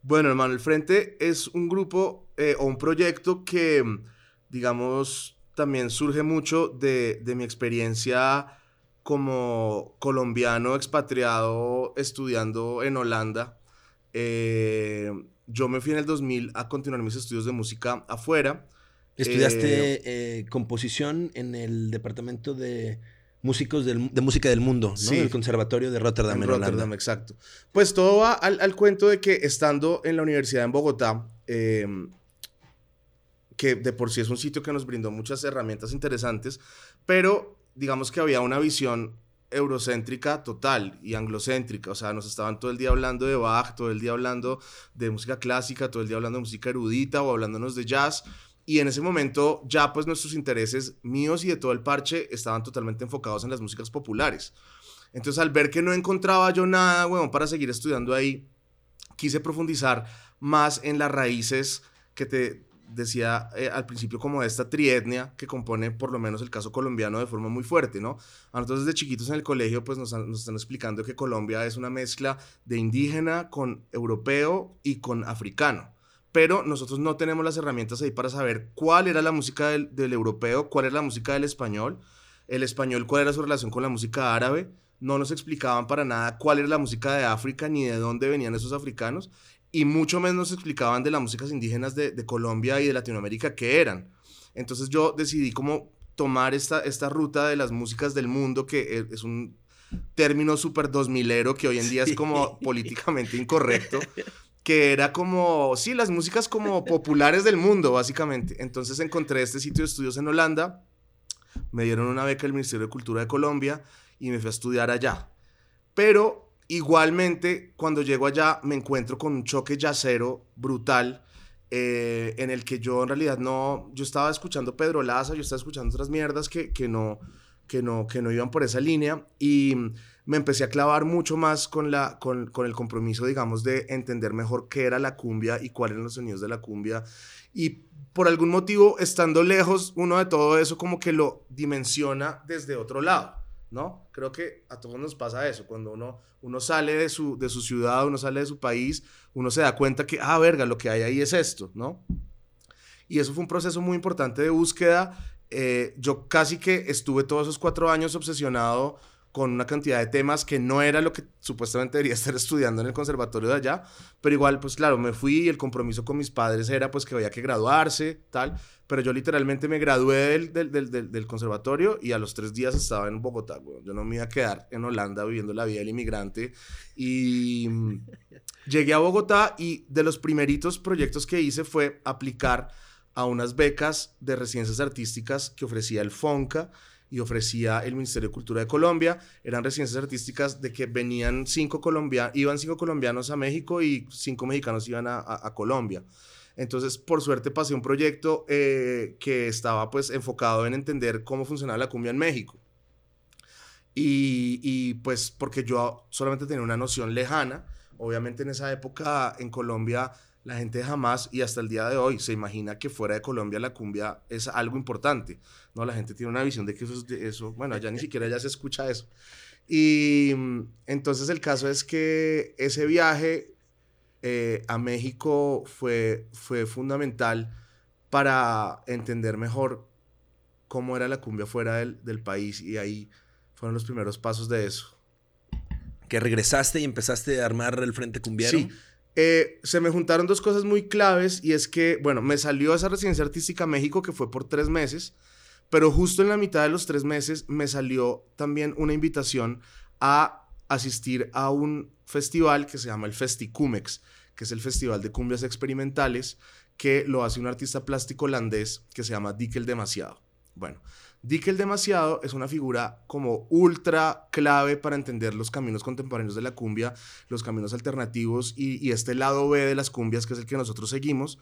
Bueno, hermano, el Frente es un grupo eh, o un proyecto que digamos, también surge mucho de, mi experiencia como colombiano expatriado estudiando en Holanda. Eh, yo me fui en el 2000 a continuar mis estudios de música afuera. Estudiaste eh, eh, composición en el departamento de músicos de música del mundo, ¿no? Sí. El conservatorio de Rotterdam. En, Rotterdam, exacto. Pues todo va al, cuento de que estando en la universidad en Bogotá, que de por sí es un sitio que nos brindó muchas herramientas interesantes, pero digamos que había una visión eurocéntrica total y anglocéntrica, o sea, nos estaban todo el día hablando de Bach, todo el día hablando de música clásica, todo el día hablando de música erudita o hablándonos de jazz, y en ese momento ya pues nuestros intereses míos y de todo el parche estaban totalmente enfocados en las músicas populares. Entonces al ver que no encontraba yo nada, bueno, para seguir estudiando ahí, quise profundizar más en las raíces que te decía eh, al principio como de esta trietnia que compone por lo menos el caso colombiano de forma muy fuerte, ¿no? A nosotros desde chiquitos en el colegio pues nos, nos están explicando que Colombia es una mezcla de indígena con europeo y con africano. Pero nosotros no tenemos las herramientas ahí para saber cuál era la música del, europeo, cuál era la música del español, el español cuál era su relación con la música árabe, no nos explicaban para nada cuál era la música de África ni de dónde venían esos africanos, y mucho menos nos explicaban de las músicas indígenas de, Colombia y de Latinoamérica qué eran. Entonces yo decidí como tomar esta, esta ruta de las músicas del mundo, que e, es un término súper dos milero que hoy en día es como políticamente incorrecto, que era como, sí, las músicas como populares del mundo, básicamente. Entonces encontré este sitio de estudios en Holanda, me dieron una beca del Ministerio de Cultura de Colombia y me fui a estudiar allá. Pero igualmente, cuando llego allá, me encuentro con un choque yacero brutal. Eh, en el que yo en realidad no, yo estaba escuchando Pedro Laza, yo estaba escuchando otras mierdas que, que, no, que, no, que no iban por esa línea y me empecé a clavar mucho más con, la, con, con, el compromiso, digamos, de entender mejor qué era la cumbia y cuáles eran los sonidos de la cumbia. Y por algún motivo, estando lejos, uno de todo eso como que lo dimensiona desde otro lado, ¿no? Creo que a todos nos pasa eso, cuando uno, uno sale de su, de su ciudad, uno sale de su país, uno se da cuenta que, ah, verga, lo que hay ahí es esto, ¿no? Y eso fue un proceso muy importante de búsqueda. Eh, yo casi que estuve todos esos cuatro años obsesionado con una cantidad de temas que no era lo que supuestamente debería estar estudiando en el conservatorio de allá, pero igual, pues claro, me fui y el compromiso con mis padres era pues que había que graduarse, tal, pero yo literalmente me gradué del, del, del, conservatorio y a los tres días estaba en Bogotá, yo no me iba a quedar en Holanda viviendo la vida del inmigrante y mm, llegué a Bogotá y de los primeritos proyectos que hice fue aplicar a unas becas de residencias artísticas que ofrecía el FONCA, y ofrecía el Ministerio de Cultura de Colombia. Eran residencias artísticas de que venían cinco colombianos, iban cinco colombianos a México y cinco mexicanos iban a, Colombia. Entonces, por suerte, pasé un proyecto eh, que estaba pues enfocado en entender cómo funcionaba la cumbia en México. Y, y, pues porque yo solamente tenía una noción lejana, obviamente en esa época en Colombia la gente jamás y hasta el día de hoy se imagina que fuera de Colombia la cumbia es algo importante, ¿no? La gente tiene una visión de que eso, es eso bueno, ya ni siquiera ya se escucha eso. Y mm, entonces el caso es que ese viaje eh, a México fue, fue fundamental para entender mejor cómo era la cumbia fuera del, del país y ahí fueron los primeros pasos de eso. Que regresaste y empezaste a armar el Frente Cumbiero. Sí, eh, se me juntaron dos cosas muy claves y es que, bueno, me salió esa residencia artística México que fue por tres meses, pero justo en la mitad de los tres meses me salió también una invitación a asistir a un festival que se llama el Festicumex, que es el Festival de Cumbias Experimentales, que lo hace un artista plástico holandés que se llama Dickel Demasiado. Bueno, Dickel demasiado es una figura como ultra clave para entender los caminos contemporáneos de la cumbia, los caminos alternativos y, este lado B de las cumbias que es el que nosotros seguimos.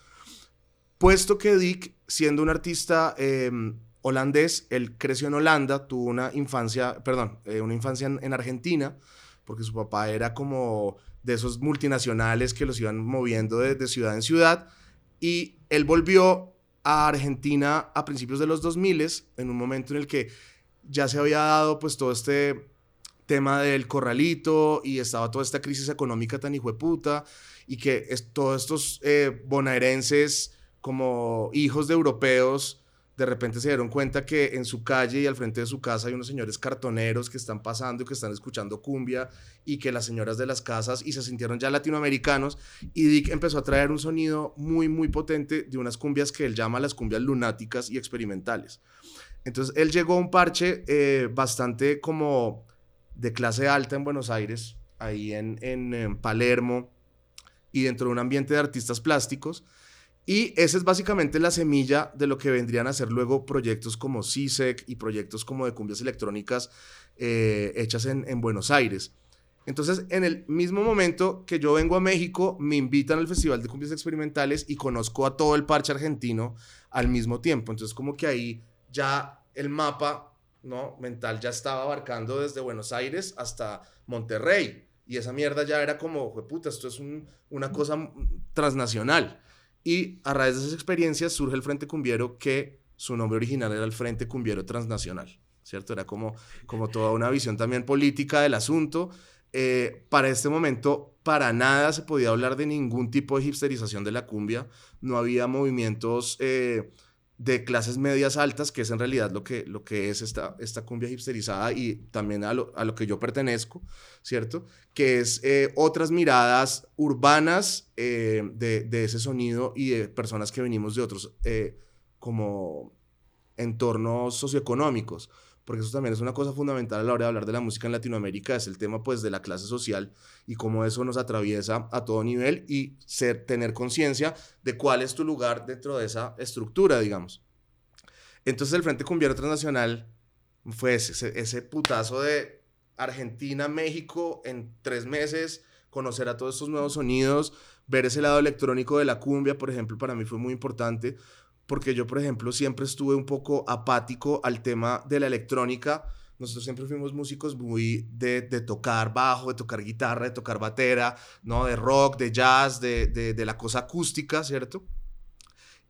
Puesto que Dick, siendo un artista em, holandés, él creció en Holanda, tuvo una infancia, perdón, eh, una infancia en, Argentina, porque su papá era como de esos multinacionales que los iban moviendo de ciudad en ciudad, y él volvió a Argentina a principios de los 2000, en un momento en el que ya se había dado pues todo este tema del corralito y estaba toda esta crisis económica tan puta y que todos estos eh, bonaerenses como hijos de europeos de repente se dieron cuenta que en su calle y al frente de su casa hay unos señores cartoneros que están pasando y que están escuchando cumbia y que las señoras de las casas y se sintieron ya latinoamericanos y Dick empezó a traer un sonido muy muy potente de unas cumbias que él llama las cumbias lunáticas y experimentales. Entonces él llegó a un parche eh, bastante como de clase alta en Buenos Aires, ahí en, en Palermo y dentro de un ambiente de artistas plásticos y esa es básicamente la semilla de lo que vendrían a ser luego proyectos como CISEC y proyectos como de cumbias electrónicas eh, hechas en, en, Buenos Aires. Entonces, en el mismo momento que yo vengo a México, me invitan al Festival de Cumbias Experimentales y conozco a todo el parche argentino al mismo tiempo. Entonces, como que ahí ya el mapa ¿no? mental ya estaba abarcando desde Buenos Aires hasta Monterrey. Y esa mierda ya era como, puta, esto es una cosa transnacional. Y a raíz de esas experiencias surge el Frente Cumbiero que su nombre original era el Frente Cumbiero Transnacional, ¿cierto? Era como, como toda una visión también política del asunto. Eh, para este momento, para nada se podía hablar de ningún tipo de hipsterización de la cumbia. No había movimientos eh, de clases medias altas, que es en realidad lo que, lo que es esta, esta cumbia hipsterizada y también a lo, a lo que yo pertenezco, ¿cierto? Que es eh, otras miradas urbanas eh, de, de, ese sonido y de personas que venimos de otros eh, como entornos socioeconómicos porque eso también es una cosa fundamental a la hora de hablar de la música en Latinoamérica, es el tema pues de la clase social y cómo eso nos atraviesa a todo nivel y ser, tener conciencia de cuál es tu lugar dentro de esa estructura, digamos. Entonces el Frente Cumbiero Transnacional fue ese, ese putazo de Argentina, México en tres meses, conocer a todos estos nuevos sonidos, ver ese lado electrónico de la cumbia, por ejemplo, para mí fue muy importante porque yo, por ejemplo, siempre estuve un poco apático al tema de la electrónica. Nosotros siempre fuimos músicos muy de, de tocar bajo, de tocar guitarra, de tocar batera, ¿no? De rock, de jazz, de, de, de la cosa acústica, ¿cierto?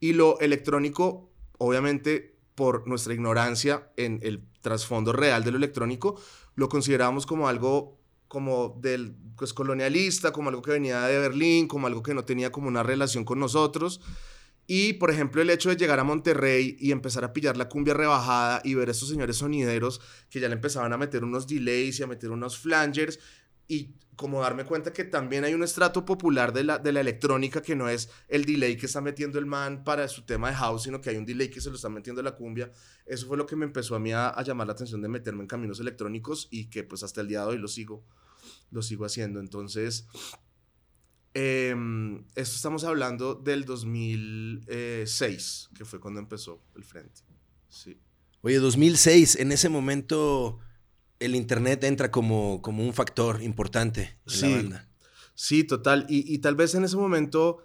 Y lo electrónico, obviamente, por nuestra ignorancia en el trasfondo real de lo electrónico, lo considerábamos como algo como del pues, colonialista, como algo que venía de Berlín, como algo que no tenía como una relación con nosotros. Y, por ejemplo, el hecho de llegar a Monterrey y empezar a pillar la cumbia rebajada y ver a estos señores sonideros que ya le empezaban a meter unos delays y a meter unos flangers y como darme cuenta que también hay un estrato popular de la, de la electrónica que no es el delay que está metiendo el man para su tema de house, sino que hay un delay que se lo está metiendo la cumbia. Eso fue lo que me empezó a mí a, a llamar la atención de meterme en caminos electrónicos y que pues hasta el día de hoy lo sigo, lo sigo haciendo. Entonces, eh, esto estamos hablando del 2006, que fue cuando empezó el frente. Sí. Oye, 2006, en ese momento el Internet entra como, como un factor importante en sí, la banda. Sí, total. Y, y, tal vez en ese momento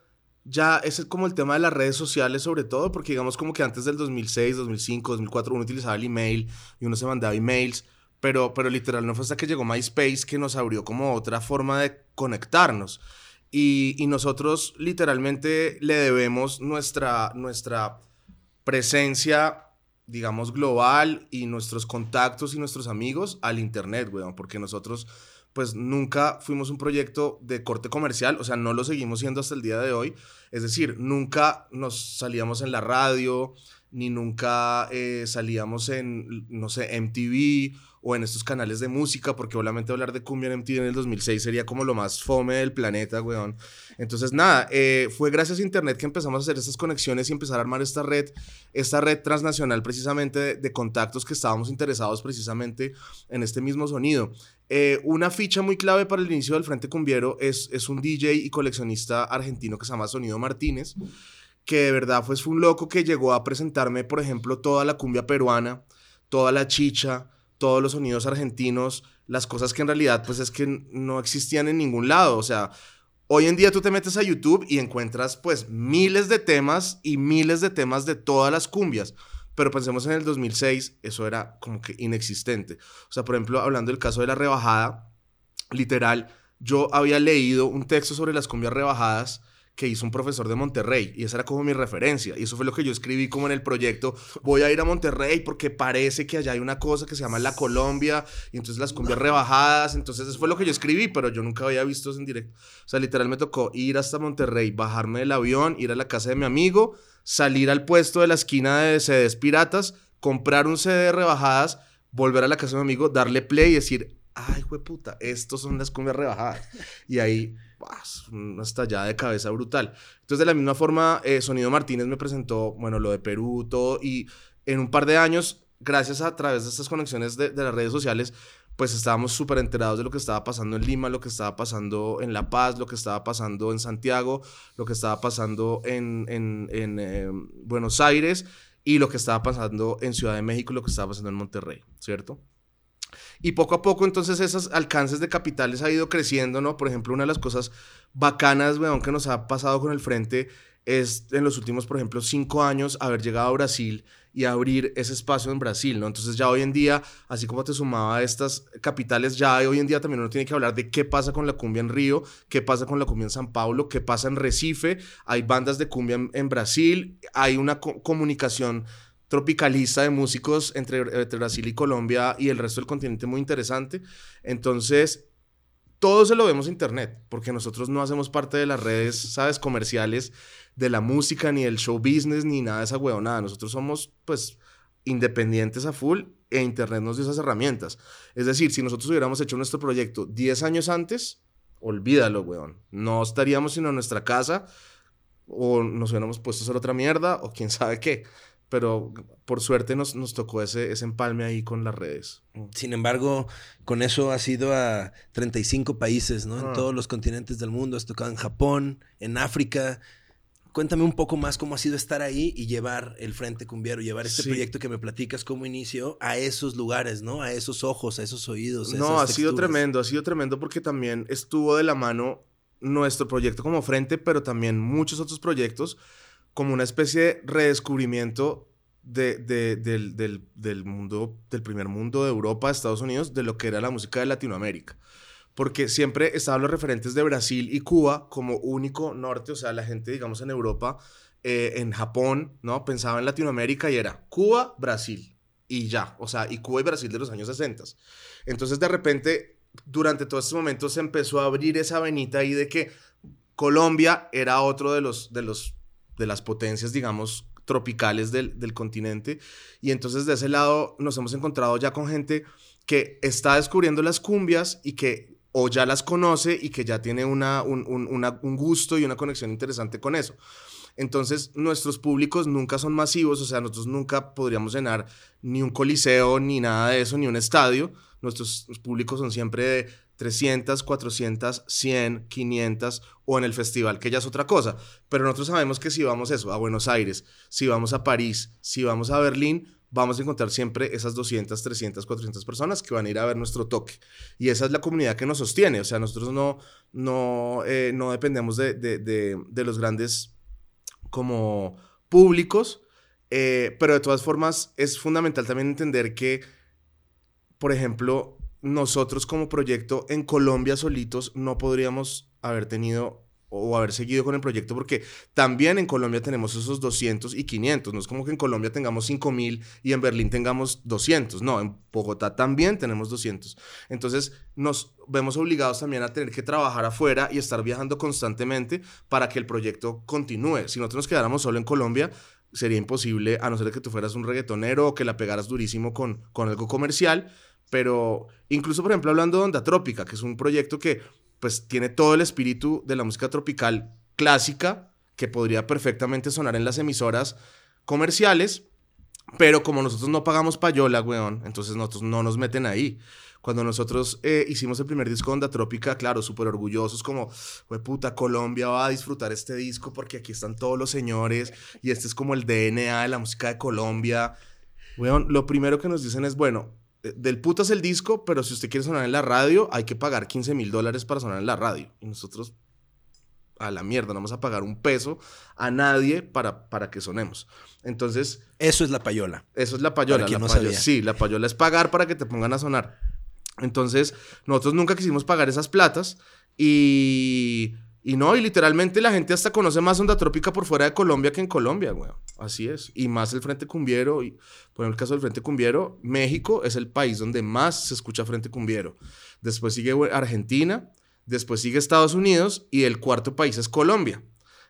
ya es como el tema de las redes sociales sobre todo, porque digamos como que antes del 2006, 2005, 2004 uno utilizaba el email y uno se mandaba emails, pero, pero literal no fue hasta que llegó MySpace que nos abrió como otra forma de conectarnos. Y, nosotros literalmente le debemos nuestra, nuestra presencia, digamos, global y nuestros contactos y nuestros amigos al Internet, weón, porque nosotros pues nunca fuimos un proyecto de corte comercial, o sea, no lo seguimos siendo hasta el día de hoy. Es decir, nunca nos salíamos en la radio, ni nunca eh, salíamos en, no sé, MTV o en estos canales de música, porque obviamente hablar de cumbia en MTV en el 2006 sería como lo más fome del planeta, weón. Entonces, nada, eh, fue gracias a Internet que empezamos a hacer estas conexiones y empezar a armar esta red, esta red transnacional precisamente de, contactos que estábamos interesados precisamente en este mismo sonido. Eh, una ficha muy clave para el inicio del Frente Cumbiero es, es un DJ y coleccionista argentino que se llama Sonido Martínez, que de verdad pues, fue un loco que llegó a presentarme, por ejemplo, toda la cumbia peruana, toda la chicha, todos los sonidos argentinos, las cosas que en realidad pues es que no existían en ningún lado, o sea, hoy en día tú te metes a YouTube y encuentras pues miles de temas y miles de temas de todas las cumbias, pero pensemos en el 2006, eso era como que inexistente. O sea, por ejemplo, hablando del caso de la rebajada, literal, yo había leído un texto sobre las cumbias rebajadas que hizo un profesor de Monterrey y esa era como mi referencia y eso fue lo que yo escribí como en el proyecto voy a ir a Monterrey porque parece que allá hay una cosa que se llama la Colombia y entonces las cumbias rebajadas entonces eso fue lo que yo escribí pero yo nunca había visto eso en directo o sea literal me tocó ir hasta Monterrey bajarme del avión ir a la casa de mi amigo salir al puesto de la esquina de CDs piratas comprar un CD de rebajadas volver a la casa de mi amigo darle play y decir ay, puta, estos son las cumbias rebajadas. Y ahí una estallada de cabeza brutal. Entonces, de la misma forma, eh, Sonido Martínez me presentó, bueno, lo de Perú, todo, y en un par de años, gracias a, través de estas conexiones de, las redes sociales, pues estábamos súper enterados de lo que estaba pasando en Lima, lo que estaba pasando en La Paz, lo que estaba pasando en Santiago, lo que estaba pasando en, en, eh, Buenos Aires y lo que estaba pasando en Ciudad de México lo que estaba pasando en Monterrey, ¿cierto? Y poco a poco, entonces, esos alcances de capitales ha ido creciendo, ¿no? Por ejemplo, una de las cosas bacanas, weón, que nos ha pasado con el frente es en los últimos, por ejemplo, cinco años haber llegado a Brasil y abrir ese espacio en Brasil, ¿no? Entonces ya hoy en día, así como te sumaba a estas capitales, ya hoy en día también uno tiene que hablar de qué pasa con la cumbia en Río, qué pasa con la cumbia en San Paulo, qué pasa en Recife, hay bandas de cumbia en, Brasil, hay una comunicación tropicalista de músicos entre, Brasil y Colombia y el resto del continente muy interesante. Entonces, todo se lo vemos en internet, porque nosotros no hacemos parte de las redes, ¿sabes?, comerciales de la música, ni del show business, ni nada de esa huevonada. Nosotros somos, pues, independientes a full e internet nos dio esas herramientas. Es decir, si nosotros hubiéramos hecho nuestro proyecto 10 años antes, olvídalo, weón. No estaríamos sino en nuestra casa o nos hubiéramos puesto a hacer otra mierda o quién sabe qué pero por suerte nos, nos tocó ese, ese empalme ahí con las redes. Mm. Sin embargo, con eso has ido a 35 países, ¿no? En ah. todos los continentes del mundo, has tocado en Japón, en África. Cuéntame un poco más cómo ha sido estar ahí y llevar el Frente Cumbiero, llevar este proyecto que me platicas como inicio a esos lugares, ¿no? A esos ojos, a esos oídos. no, ha sido tremendo, ha sido tremendo porque también estuvo de la mano nuestro proyecto como Frente, pero también muchos otros proyectos como una especie de redescubrimiento de, del, del, mundo, del primer mundo de Europa, Estados Unidos, de lo que era la música de Latinoamérica. Porque siempre estaban los referentes de Brasil y Cuba como único norte, o sea, la gente, digamos, en Europa, eh, en Japón, ¿no? Pensaba en Latinoamérica y era Cuba, Brasil y ya, o sea, y Cuba y Brasil de los años 60. Entonces, de repente, durante todos estos momentos se empezó a abrir esa venita ahí de que Colombia era otro de los, de los de las potencias, digamos, tropicales del, del, continente. Y entonces de ese lado nos hemos encontrado ya con gente que está descubriendo las cumbias y que o ya las conoce y que ya tiene una, un, un gusto y una conexión interesante con eso. Entonces, nuestros públicos nunca son masivos, o sea, nosotros nunca podríamos llenar ni un coliseo, ni nada de eso, ni un estadio. Nuestros públicos son siempre de 300, 400, 100, 500 o en el festival, que ya es otra cosa. Pero nosotros sabemos que si vamos eso, a Buenos Aires, si vamos a París, si vamos a Berlín, vamos a encontrar siempre esas 200, 300, 400 personas que van a ir a ver nuestro toque. Y esa es la comunidad que nos sostiene. O sea, nosotros no, no, eh, no dependemos de, de, de, los grandes como públicos, eh, pero de todas formas es fundamental también entender que, por ejemplo, nosotros como proyecto en Colombia solitos no podríamos haber tenido o haber seguido con el proyecto porque también en Colombia tenemos esos 200 y 500. No es como que en Colombia tengamos 5000 y en Berlín tengamos 200. No, en Bogotá también tenemos 200. Entonces nos vemos obligados también a tener que trabajar afuera y estar viajando constantemente para que el proyecto continúe. Si nosotros nos quedáramos solo en Colombia, sería imposible a no ser que tú fueras un reggaetonero o que la pegaras durísimo con, con algo comercial pero incluso, por ejemplo, hablando de Onda Trópica, que es un proyecto que pues tiene todo el espíritu de la música tropical clásica, que podría perfectamente sonar en las emisoras comerciales, pero como nosotros no pagamos payola, weón, entonces nosotros no nos meten ahí. Cuando nosotros eh, hicimos el primer disco de Onda Trópica, claro, súper orgullosos, como, we puta, Colombia va a disfrutar este disco porque aquí están todos los señores y este es como el DNA de la música de Colombia. Weón, lo primero que nos dicen es, bueno, eh, del putas el disco, pero si usted quiere sonar en la radio, hay que pagar 15 mil dólares para sonar en la radio. Y nosotros, a la mierda, no vamos a pagar un peso a nadie para, para que sonemos. Entonces... Eso es la payola. Eso es la payola. La sí, la payola es pagar para que te pongan a sonar. Entonces, nosotros nunca quisimos pagar esas platas y Y no, y literalmente la gente hasta conoce más Onda Trópica por fuera de Colombia que en Colombia, güey. Así es. Y más el Frente Cumbiero. Y, por el caso del Frente Cumbiero, México es el país donde más se escucha Frente Cumbiero. Después sigue Argentina, después sigue Estados Unidos y el cuarto país es Colombia.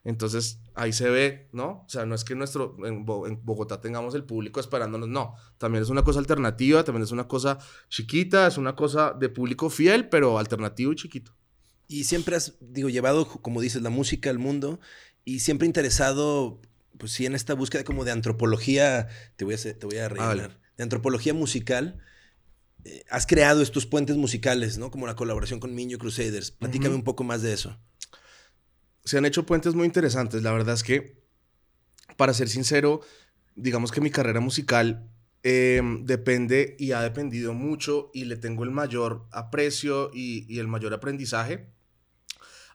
Entonces ahí se ve, ¿no? O sea, no es que nuestro, en, Bogotá tengamos el público esperándonos, no. También es una cosa alternativa, también es una cosa chiquita, es una cosa de público fiel, pero alternativo y chiquito. Y siempre has, digo, llevado, como dices, la música al mundo y siempre interesado, pues sí, en esta búsqueda como de antropología, te voy a, te voy a rellenar, de antropología musical. Eh, has creado estos puentes musicales, ¿no? Como la colaboración con Miño Crusaders. Platícame un poco más de eso se han hecho puentes muy interesantes. La verdad es que, para ser sincero, digamos que mi carrera musical em, depende y ha dependido mucho y le tengo el mayor aprecio y, el mayor aprendizaje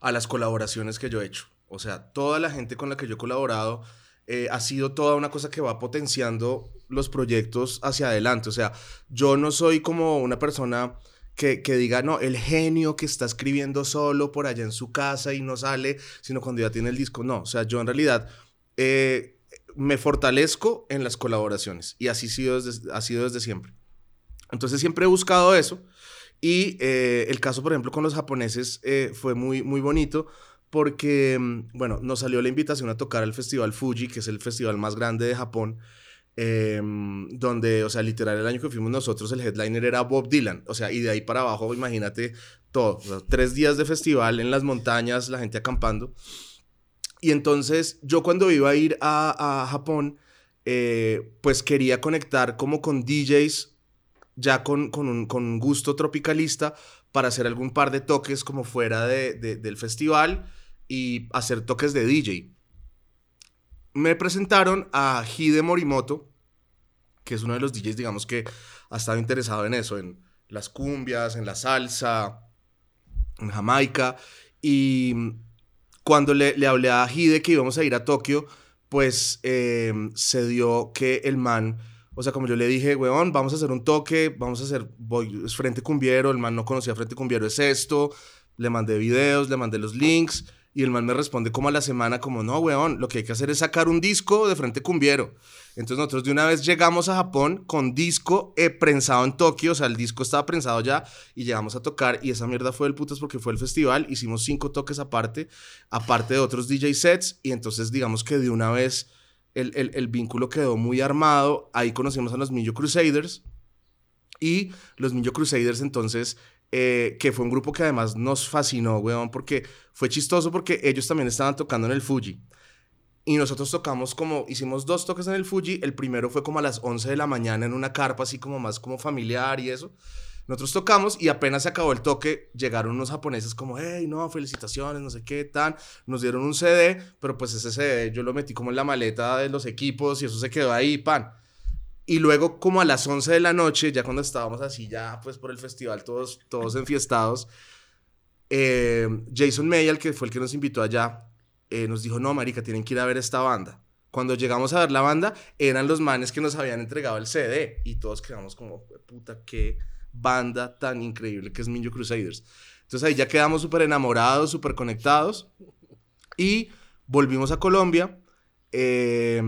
a las colaboraciones que yo he hecho. O sea, toda la gente con la que yo he colaborado eh, ha sido toda una cosa que va potenciando los proyectos hacia adelante. O sea, yo no soy como una persona que, diga, no, el genio que está escribiendo solo por allá en su casa y no sale, sino cuando ya tiene el disco. No, o sea, yo en realidad eh, me fortalezco en las colaboraciones y así ha sido desde, ha sido desde siempre. Entonces siempre he buscado eso y eh, el caso, por ejemplo, con los japoneses fue muy, muy bonito porque, mm, bueno, nos salió la invitación a tocar al Festival Fuji, que es el festival más grande de Japón. Em, donde, o sea, literal, el año que fuimos nosotros, el headliner era Bob Dylan, o sea, y de ahí para abajo, imagínate todo, tres días de festival en las montañas, la gente acampando. Y entonces, yo cuando iba a ir a, Japón, eh, pues quería conectar como con DJs, ya con, con, un, con, gusto tropicalista, para hacer algún par de toques como fuera de, del festival y hacer toques de DJ. Me presentaron a Hide Morimoto, que es uno de los DJs, digamos, que ha estado interesado en eso, en las cumbias, en la salsa, en Jamaica. Y cuando le, le hablé a Hide que íbamos a ir a Tokio, pues eh, se dio que el man, o sea, como yo le dije, weón, vamos a hacer un toque, vamos a hacer, voy, es Frente Cumbiero, el man no conocía Frente Cumbiero, es esto, le mandé videos, le mandé los links, y el man me responde como a la semana, como, no, weón, lo que hay que hacer es sacar un disco de Frente Cumbiero. Entonces nosotros de una vez llegamos a Japón con disco eh, prensado en Tokio, o sea, el disco estaba prensado ya y llegamos a tocar y esa mierda fue el putas porque fue el festival, hicimos cinco toques aparte, aparte de otros DJ sets y entonces digamos que de una vez el, el, el vínculo quedó muy armado, ahí conocimos a los Millo Crusaders y los Millo Crusaders entonces eh, que fue un grupo que además nos fascinó, weón, porque fue chistoso porque ellos también estaban tocando en el Fuji. Y nosotros tocamos como, hicimos dos toques en el Fuji. El primero fue como a las 11 de la mañana en una carpa así como más como familiar y eso. Nosotros tocamos y apenas se acabó el toque, llegaron unos japoneses como, hey, no, felicitaciones, no sé qué, tan. Nos dieron un CD, pero pues ese CD yo lo metí como en la maleta de los equipos y eso se quedó ahí, pan. Y luego como a las 11 de la noche, ya cuando estábamos así, ya pues por el festival, todos, todos enfiestados, eh, Jason Mayall, que fue el que nos invitó allá, eh, nos dijo, no, marica, tienen que ir a ver esta banda. Cuando llegamos a ver la banda, eran los manes que nos habían entregado el CD y todos quedamos como, puta, qué banda tan increíble que es Minjo Crusaders. Entonces ahí ya quedamos súper enamorados, súper conectados y volvimos a Colombia eh,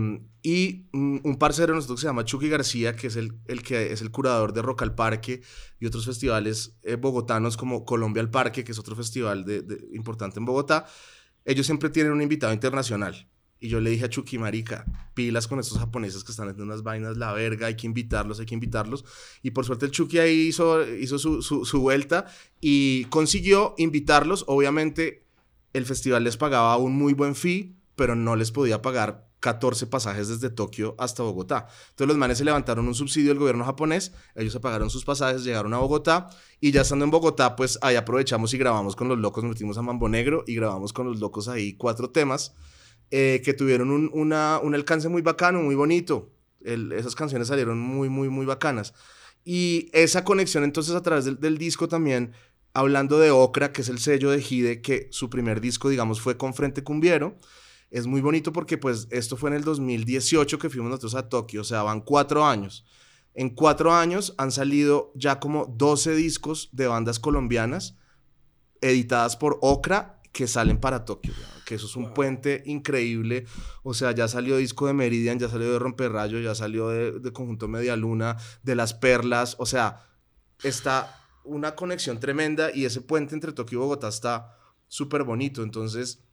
y un parcero de nosotros que se llama Chucky García, que es el, el, que es el curador de Rock al Parque y otros festivales eh, bogotanos como Colombia al Parque, que es otro festival de, importante en Bogotá, ellos siempre tienen un invitado internacional. Y yo le dije a Chucky, marica, pilas con estos japoneses que están haciendo unas vainas, la verga, hay que invitarlos, hay que invitarlos. Y por suerte el Chucky ahí hizo, hizo su, su vuelta y consiguió invitarlos. Obviamente el festival les pagaba un muy buen fee, pero no les podía pagar 14 pasajes desde Tokio hasta Bogotá. Entonces los manes se levantaron un subsidio del gobierno japonés, ellos se pagaron sus pasajes, llegaron a Bogotá y ya estando en Bogotá, pues ahí aprovechamos y grabamos con los locos, nos metimos a Mambo Negro y grabamos con los locos ahí cuatro temas eh, que tuvieron un, una, un alcance muy bacano, muy bonito. esas canciones salieron muy, muy, muy bacanas. Y esa conexión entonces a través del, disco también, hablando de Ocra, que es el sello de Hide, que su primer disco, digamos, fue con Frente Cumbiero es muy bonito porque pues esto fue en el 2018 que fuimos nosotros a Tokio, o sea, van cuatro años. En cuatro años han salido ya como 12 discos de bandas colombianas editadas por Okra, que salen para Tokio, que eso es un puente increíble. O sea, ya salió disco de Meridian, ya salió de Romperrayo, ya salió de, de Conjunto Media Luna, de Las Perlas. O sea, está una conexión tremenda y ese puente entre Tokio y Bogotá está súper bonito. Entonces,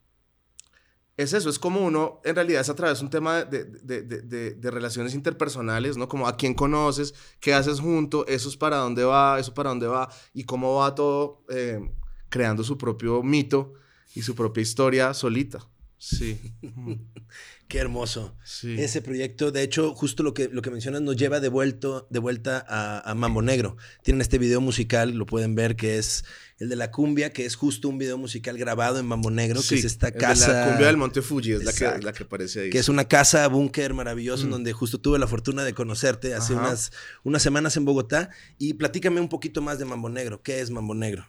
es eso, es como uno, en realidad es a través de un tema de, de, de, de, relaciones interpersonales, ¿no? Como a quién conoces, qué haces junto, eso es para dónde va, eso para dónde va, y cómo va todo eh, creando su propio mito y su propia historia solita. Sí. Qué hermoso. Ese proyecto, de hecho, justo lo que, lo que mencionas nos lleva de, vuelto, de vuelta a, Mambo Negro. Tienen este video musical, lo pueden ver, que es el de la cumbia, que es justo un video musical grabado en Mambo Negro, que es esta casa. De la cumbia del Monte Fuji, es la que, la que, aparece ahí. Que es una casa búnker maravilloso, en mm. donde justo tuve la fortuna de conocerte hace unas, unas semanas en Bogotá. Y platícame un poquito más de Mambo Negro. ¿Qué es Mambo Negro?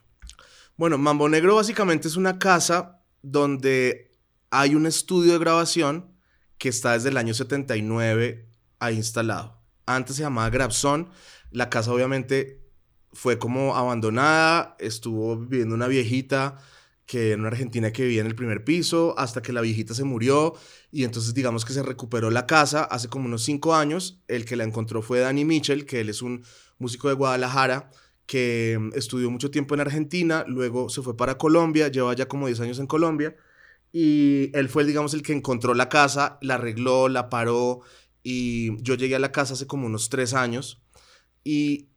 Bueno, Mambo Negro básicamente es una casa donde hay un estudio de grabación que está desde el año 79 ahí instalado. Antes se llamaba Grabson. La casa obviamente fue como abandonada, estuvo viviendo una viejita que era una argentina que vivía en el primer piso, hasta que la viejita se murió y entonces digamos que se recuperó la casa hace como unos cinco años. El que la encontró fue Danny Mitchell, que él es un músico de Guadalajara que mm, estudió mucho tiempo en Argentina, luego se fue para Colombia, lleva ya como 10 años en Colombia y él fue, digamos, el que encontró la casa, la arregló, la paró. Y yo llegué a la casa hace como unos tres años. Y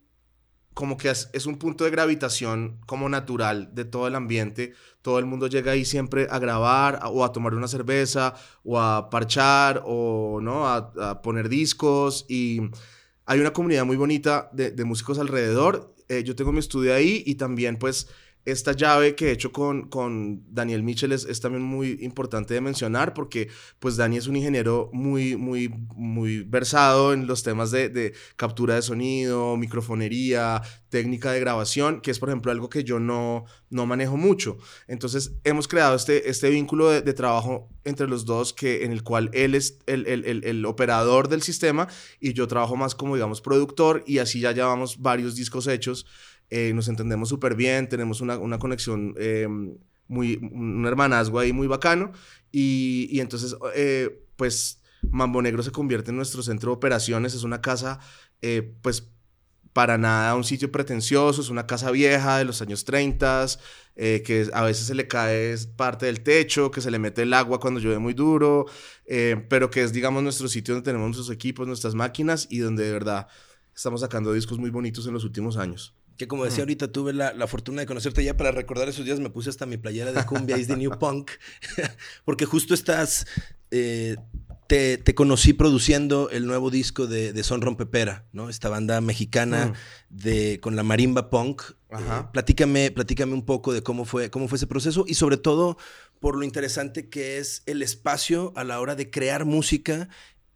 como que es, un punto de gravitación como natural de todo el ambiente. Todo el mundo llega ahí siempre a grabar o a tomar una cerveza o a parchar o ¿no? a, poner discos. Y hay una comunidad muy bonita de, de músicos alrededor. Eh, yo tengo mi estudio ahí y también pues esta llave que he hecho con, con Daniel Mitchell es, también muy importante de mencionar porque pues Dani es un ingeniero muy, muy, muy versado en los temas de, captura de sonido, microfonería, técnica de grabación, que es por ejemplo algo que yo no, no manejo mucho. Entonces hemos creado este, este vínculo de, trabajo entre los dos que, en el cual él es el, el, el, operador del sistema y yo trabajo más como digamos productor y así ya llevamos varios discos hechos eh, nos entendemos súper bien, tenemos una, una conexión, eh, muy, un hermanazgo ahí muy bacano. Y, y entonces, eh, pues, Mambo Negro se convierte en nuestro centro de operaciones, es una casa, pues, para nada un sitio pretencioso, es una casa vieja de los años 30, que a veces se le cae parte del techo, que se le mete el agua cuando llueve muy duro, pero que es, digamos, nuestro sitio donde tenemos nuestros equipos, nuestras máquinas y donde de verdad estamos sacando discos muy bonitos en los últimos años. Que como decía ahorita, tuve la, la, fortuna de conocerte ya para recordar esos días. Me puse hasta mi playera de cumbia is the new punk. porque justo estás. Eh, te, te, conocí produciendo el nuevo disco de, de, Son Rompepera, ¿no? Esta banda mexicana mm. de, con la marimba punk. Eh, platícame, platícame un poco de cómo fue, cómo fue ese proceso y sobre todo por lo interesante que es el espacio a la hora de crear música.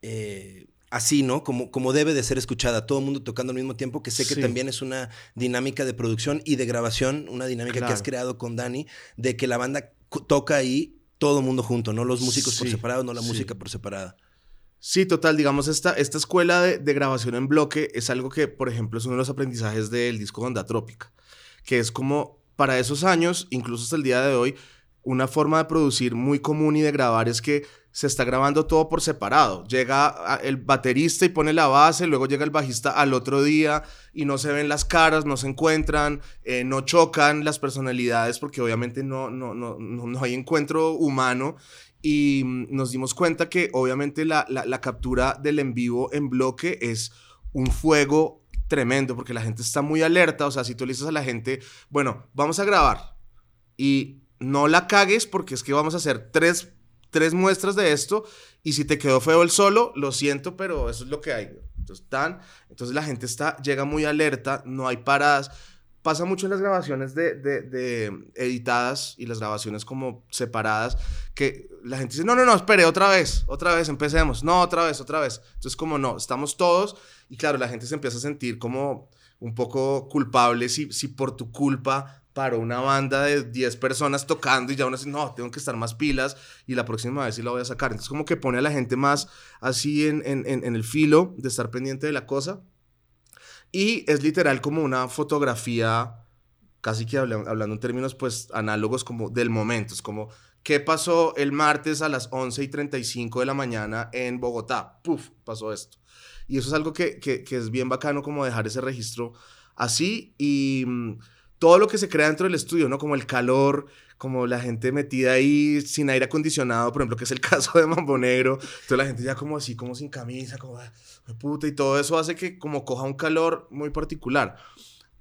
Eh, así, ¿no? Como, como debe de ser escuchada, todo el mundo tocando al mismo tiempo, que sé que también es una dinámica de producción y de grabación, una dinámica que has creado con Dani, de que la banda toca ahí todo el mundo junto, no los músicos por separado, no la música por separada. Sí, total, digamos, esta, esta escuela de, de, grabación en bloque es algo que, por ejemplo, es uno de los aprendizajes del disco Onda Trópica, que es como para esos años, incluso hasta el día de hoy, una forma de producir muy común y de grabar es que se está grabando todo por separado. Llega el baterista y pone la base, luego llega el bajista al otro día y no se ven las caras, no se encuentran, eh, no chocan las personalidades porque obviamente no, no, no, no, hay encuentro humano. Y mm, nos dimos cuenta que obviamente la, la, la captura del en vivo en bloque es un fuego tremendo porque la gente está muy alerta. O sea, si tú le dices a la gente, bueno, vamos a grabar y no la cagues porque es que vamos a hacer tres tres muestras de esto y si te quedó feo el solo, lo siento, pero eso es lo que hay. Entonces, tan, entonces la gente está, llega muy alerta, no hay paradas. Pasa mucho en las grabaciones de, de, de, editadas y las grabaciones como separadas, que la gente dice, no, no, no, espere, otra vez, otra vez, empecemos, no, otra vez, otra vez. Entonces como no, estamos todos y claro, la gente se empieza a sentir como un poco culpable si, si por tu culpa para una banda de 10 personas tocando y ya uno dice, no, tengo que estar más pilas y la próxima vez sí la voy a sacar. Entonces como que pone a la gente más así en, en, en el filo de estar pendiente de la cosa. Y es literal como una fotografía casi que hablando en términos pues análogos como del momento, es como ¿Qué pasó el martes a las 11 y 35 de la mañana en Bogotá? Puf, pasó esto. Y eso es algo que, que, es bien bacano como dejar ese registro así y mm, todo lo que se crea dentro del estudio, ¿no? Como el calor, como la gente metida ahí sin aire acondicionado, por ejemplo, que es el caso de Mambo Negro, toda la gente ya como así, como sin camisa, como ah, puta, y todo eso hace que como coja un calor muy particular.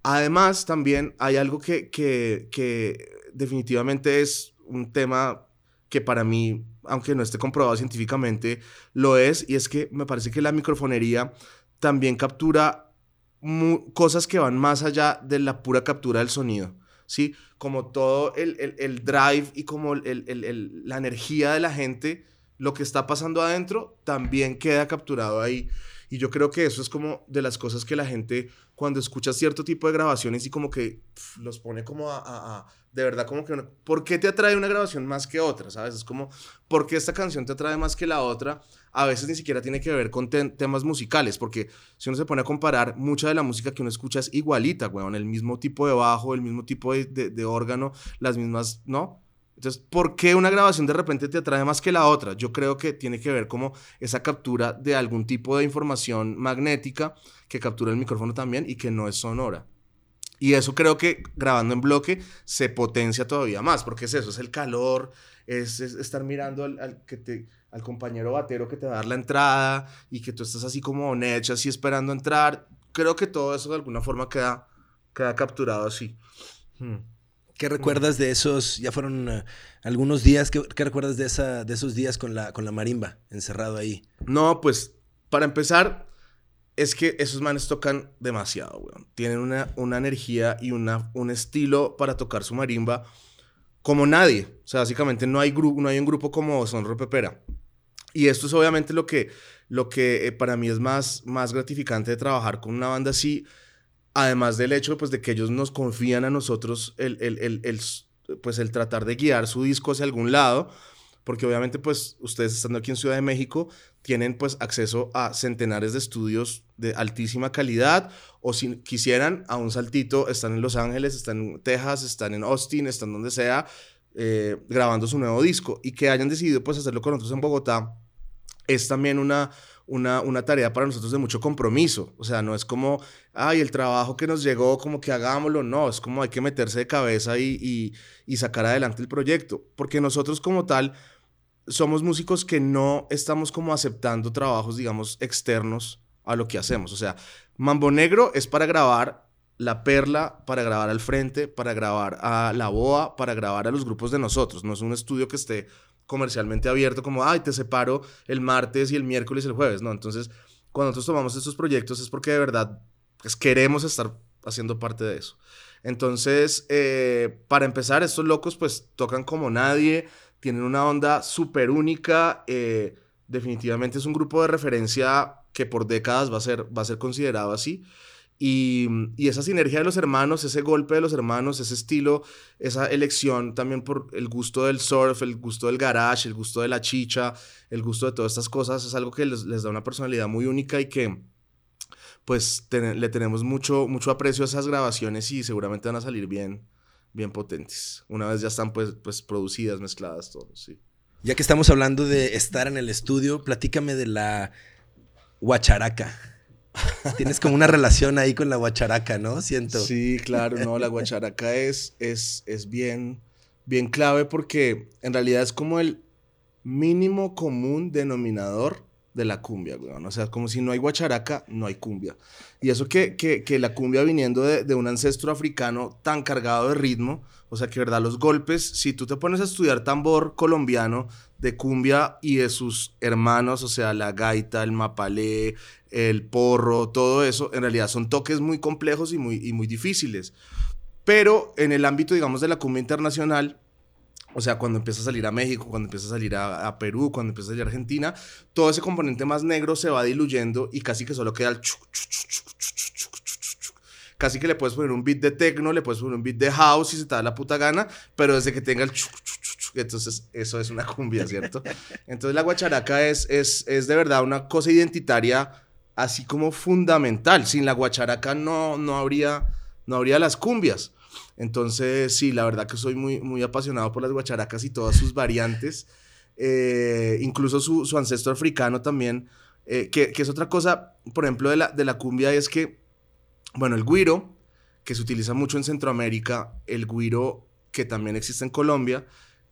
Además, también hay algo que, que, que definitivamente es un tema que para mí, aunque no esté comprobado científicamente, lo es, y es que me parece que la microfonería también captura cosas que van más allá de la pura captura del sonido, ¿sí? Como todo el, el, drive y como el, la energía de la gente, lo que está pasando adentro, también queda capturado ahí. Y yo creo que eso es como de las cosas que la gente cuando escucha cierto tipo de grabaciones y como que los pone como a, de verdad como que, ¿por qué te atrae una grabación más que otra? ¿Sabes? Es como, ¿por qué esta canción te atrae más que la otra? A veces ni siquiera tiene que ver con temas musicales, porque si uno se pone a comparar, mucha de la música que uno escucha es igualita, weón, el mismo tipo de bajo, el mismo tipo de, de órgano, las mismas, ¿no? Entonces, ¿por qué una grabación de repente te atrae más que la otra? Yo creo que tiene que ver como esa captura de algún tipo de información magnética que captura el micrófono también y que no es sonora. Y eso creo que grabando en bloque se potencia todavía más, porque es eso, es el calor, es, estar mirando al, que te, al compañero batero que te va a dar la entrada y que tú estás así como hecho, así esperando entrar. Creo que todo eso de alguna forma queda, queda capturado así. Hmm. ¿Qué recuerdas de esos? Ya fueron eh, algunos días. ¿qué, ¿Qué, recuerdas de, esa, de esos días con la, con la marimba encerrado ahí? No, pues para empezar, es que esos manes tocan demasiado, weón. Tienen una, una energía y una, un estilo para tocar su marimba como nadie. O sea, básicamente no hay, grupo, no hay un grupo como Son Pepera. Y esto es obviamente lo que, lo que eh, para mí es más, más gratificante de trabajar con una banda así Además del hecho pues, de que ellos nos confían a nosotros el, el, el, pues, el tratar de guiar su disco hacia algún lado, porque obviamente pues ustedes estando aquí en Ciudad de México tienen pues acceso a centenares de estudios de altísima calidad o si quisieran a un saltito están en Los Ángeles, están en Texas, están en Austin, están donde sea eh, grabando su nuevo disco y que hayan decidido pues hacerlo con nosotros en Bogotá es también una, una, una, tarea para nosotros de mucho compromiso. O sea, no es como, ay, el trabajo que nos llegó, como que hagámoslo. No, es como hay que meterse de cabeza y, y, sacar adelante el proyecto. Porque nosotros como tal somos músicos que no estamos como aceptando trabajos, digamos, externos a lo que hacemos. O sea, Mambo Negro es para grabar La Perla, para grabar al frente, para grabar a La Boa, para grabar a los grupos de nosotros. No es un estudio que esté comercialmente abierto como, ay, te separo el martes y el miércoles y el jueves, ¿no? Entonces, cuando nosotros tomamos estos proyectos es porque de verdad pues, queremos estar haciendo parte de eso. Entonces, eh, para empezar, estos locos pues tocan como nadie, tienen una onda súper única, eh, definitivamente es un grupo de referencia que por décadas va a ser, va a ser considerado así. Y, y, esa sinergia de los hermanos, ese golpe de los hermanos, ese estilo, esa elección también por el gusto del surf, el gusto del garage, el gusto de la chicha, el gusto de todas estas cosas, es algo que les, les da una personalidad muy única y que pues le tenemos mucho, mucho aprecio a esas grabaciones y seguramente van a salir bien, bien potentes. Una vez ya están pues, pues producidas, mezcladas, todo, sí. Ya que estamos hablando de estar en el estudio, platícame de la guacharaca. Tienes como una relación ahí con la guacharaca, ¿no? Siento. Sí, claro, no, la guacharaca es, es, es bien, bien clave porque en realidad es como el mínimo común denominador de la cumbia, güey. O sea, como si no hay guacharaca, no hay cumbia. Y eso que, que, que la cumbia viniendo de, de, un ancestro africano tan cargado de ritmo, o sea, que verdad, los golpes, si tú te pones a estudiar tambor colombiano de cumbia y de sus hermanos, o sea, la gaita, el mapalé, el porro, todo eso, en realidad son toques muy complejos y muy, y muy difíciles. Pero en el ámbito, digamos, de la cumbia internacional, o sea, cuando empieza a salir a México, cuando empieza a salir a, Perú, cuando empieza a salir a Argentina, todo ese componente más negro se va diluyendo y casi que solo queda el Casi que le puedes poner un beat de techno, le puedes poner un beat de house si se te da la puta gana, pero desde que tenga el entonces eso es una cumbia, ¿cierto? Entonces la guacharaca es, es, es de verdad una cosa identitaria así como fundamental. Sin la guacharaca no, no, habría, no habría las cumbias. Entonces, sí, la verdad que soy muy, muy apasionado por las guacharacas y todas sus variantes. Eh, incluso su, su, ancestro africano también, eh, que, que, es otra cosa, por ejemplo, de la, de la cumbia, es que, bueno, el guiro, que se utiliza mucho en Centroamérica, el guiro que también existe en Colombia,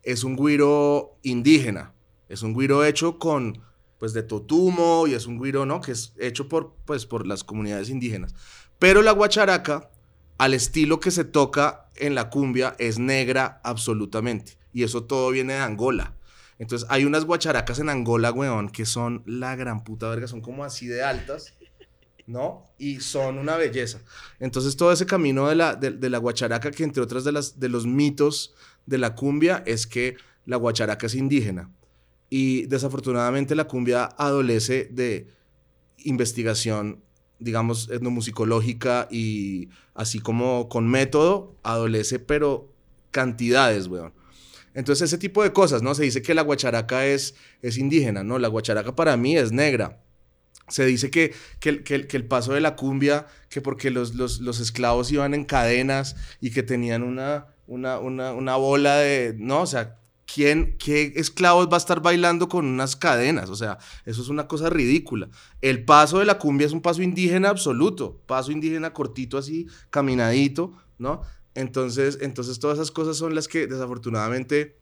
es un guiro indígena, es un guiro hecho con, pues, de totumo y es un guiro, ¿no? Que es hecho por, pues, por las comunidades indígenas. Pero la guacharaca, al estilo que se toca en la cumbia, es negra absolutamente. Y eso todo viene de Angola. Entonces, hay unas guacharacas en Angola, weón, que son la gran puta verga, son como así de altas, ¿no? Y son una belleza. Entonces, todo ese camino de la, de, la guacharaca, que entre otras de, las, de los mitos de la cumbia, es que la guacharaca es indígena. Y desafortunadamente la cumbia adolece de investigación, digamos, etnomusicológica y así como con método, adolece, pero cantidades, weón. Entonces, ese tipo de cosas, ¿no? Se dice que la guacharaca es, es indígena, ¿no? La guacharaca para mí es negra. Se dice que, que, que, que el paso de la cumbia, que porque los, los, los, esclavos iban en cadenas y que tenían una, una, una, una bola de, ¿no? O sea, ¿quién, qué esclavos va a estar bailando con unas cadenas? O sea, eso es una cosa ridícula. El paso de la cumbia es un paso indígena absoluto, paso indígena cortito así, caminadito, ¿no? Entonces, entonces todas esas cosas son las que desafortunadamente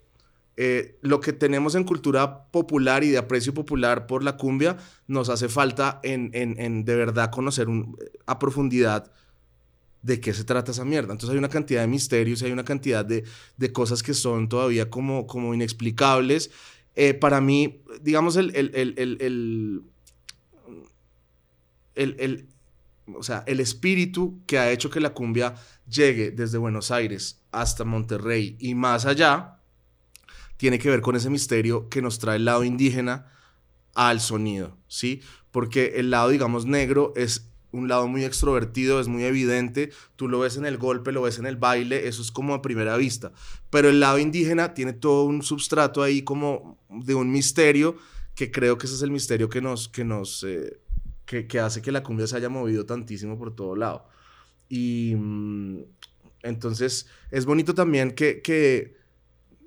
eh, lo que tenemos en cultura popular y de aprecio popular por la cumbia nos hace falta en, en, en de verdad conocer a profundidad de qué se trata esa mierda. Entonces hay una cantidad de misterios, hay una cantidad de, de cosas que son todavía como, como inexplicables. Eh, para mí, digamos, el, el, el, el o sea, el espíritu que ha hecho que la cumbia llegue desde Buenos Aires hasta Monterrey y más allá, tiene que ver con ese misterio que nos trae el lado indígena al sonido, ¿sí? Porque el lado, digamos, negro es un lado muy extrovertido, es muy evidente, tú lo ves en el golpe, lo ves en el baile, eso es como a primera vista, pero el lado indígena tiene todo un substrato ahí como de un misterio que creo que ese es el misterio que nos, que nos, eh, que, que, hace que la cumbia se haya movido tantísimo por todo lado. Y mm, entonces es bonito también que, que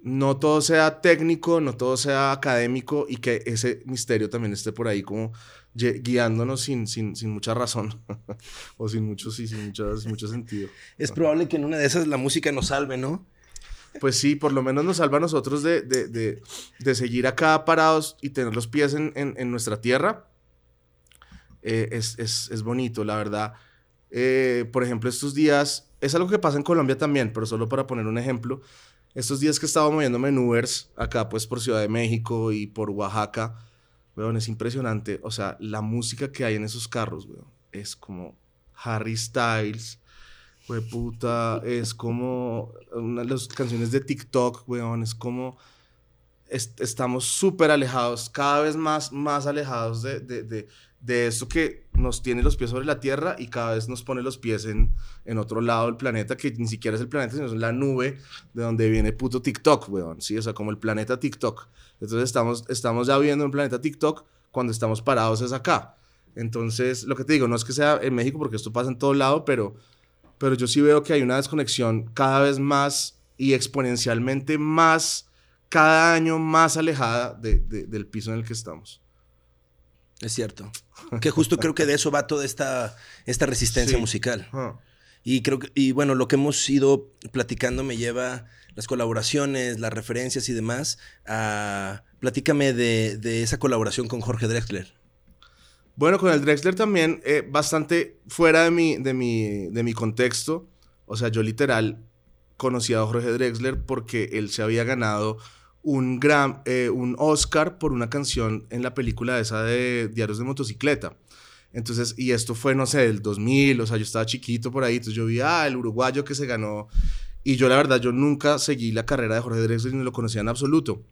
no todo sea técnico, no todo sea académico y que ese misterio también esté por ahí como guiándonos sin, sin, sin mucha razón o sin mucho, sí, sin mucho, mucho sentido. Es probable que en una de esas la música nos salve, ¿no? Pues sí, por lo menos nos salva a nosotros de, de, de, de seguir acá parados y tener los pies en, en, en nuestra tierra. Eh, es, es, es bonito, la verdad. Eh, por ejemplo, estos días, es algo que pasa en Colombia también, pero solo para poner un ejemplo, estos días que estaba moviéndome en Ubers, acá pues por Ciudad de México y por Oaxaca, weón, es impresionante, o sea, la música que hay en esos carros, weón, es como Harry Styles, we puta, es como una de las canciones de TikTok, weón, es como... Est estamos súper alejados, cada vez más, más alejados de, de, de de esto que nos tiene los pies sobre la Tierra y cada vez nos pone los pies en, en otro lado del planeta, que ni siquiera es el planeta, sino es la nube de donde viene puto TikTok, weón, ¿sí? O sea, como el planeta TikTok. Entonces estamos, estamos ya viviendo en planeta TikTok cuando estamos parados es acá. Entonces, lo que te digo, no es que sea en México, porque esto pasa en todo lado, pero, pero yo sí veo que hay una desconexión cada vez más y exponencialmente más, cada año más alejada de, de, del piso en el que estamos. Es cierto. Que justo creo que de eso va toda esta, esta resistencia sí. musical. Uh. Y creo que, y bueno, lo que hemos ido platicando me lleva las colaboraciones, las referencias y demás a... Platícame de, de esa colaboración con Jorge Drexler. Bueno, con el Drexler también, eh, bastante fuera de mi, de, mi, de mi contexto. O sea, yo literal conocí a Jorge Drexler porque él se había ganado un, gran, eh, un Oscar por una canción en la película esa de Diarios de Motocicleta. Entonces, y esto fue, no sé, del 2000, o sea, yo estaba chiquito por ahí, entonces yo vi, ah, el uruguayo que se ganó. Y yo, la verdad, yo nunca seguí la carrera de Jorge Drexler ni lo conocía en absoluto.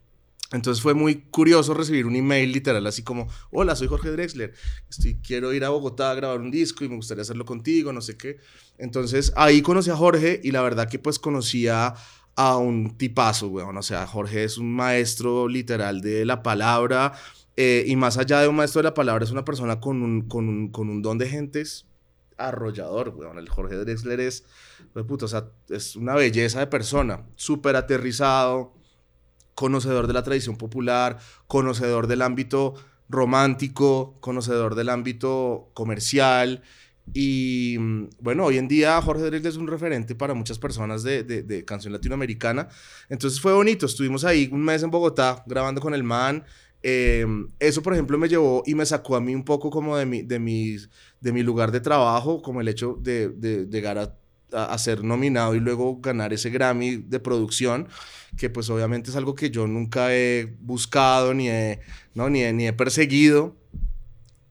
Entonces fue muy curioso recibir un email literal así como, hola, soy Jorge Drexler, estoy, quiero ir a Bogotá a grabar un disco y me gustaría hacerlo contigo, no sé qué. Entonces ahí conocí a Jorge y la verdad que pues conocía a un tipazo, weón. O sea, Jorge es un maestro literal de la palabra. Eh, y más allá de un maestro de la palabra, es una persona con un, con un, con un don de gentes arrollador, weón. El Jorge Drexler es, pues, puta, o sea, es una belleza de persona, súper aterrizado, conocedor de la tradición popular, conocedor del ámbito romántico, conocedor del ámbito comercial. Y mm, bueno, hoy en día Jorge Drexler es un referente para muchas personas de, de, canción latinoamericana. Entonces fue bonito, estuvimos ahí un mes en Bogotá grabando con el man. Em, eso, por ejemplo, me llevó y me sacó a mí un poco como de mi, de mis, de mi lugar de trabajo, como el hecho de, de llegar a a, ser nominado y luego ganar ese Grammy de producción, que pues obviamente es algo que yo nunca he buscado ni he, ¿no? ni ni he perseguido.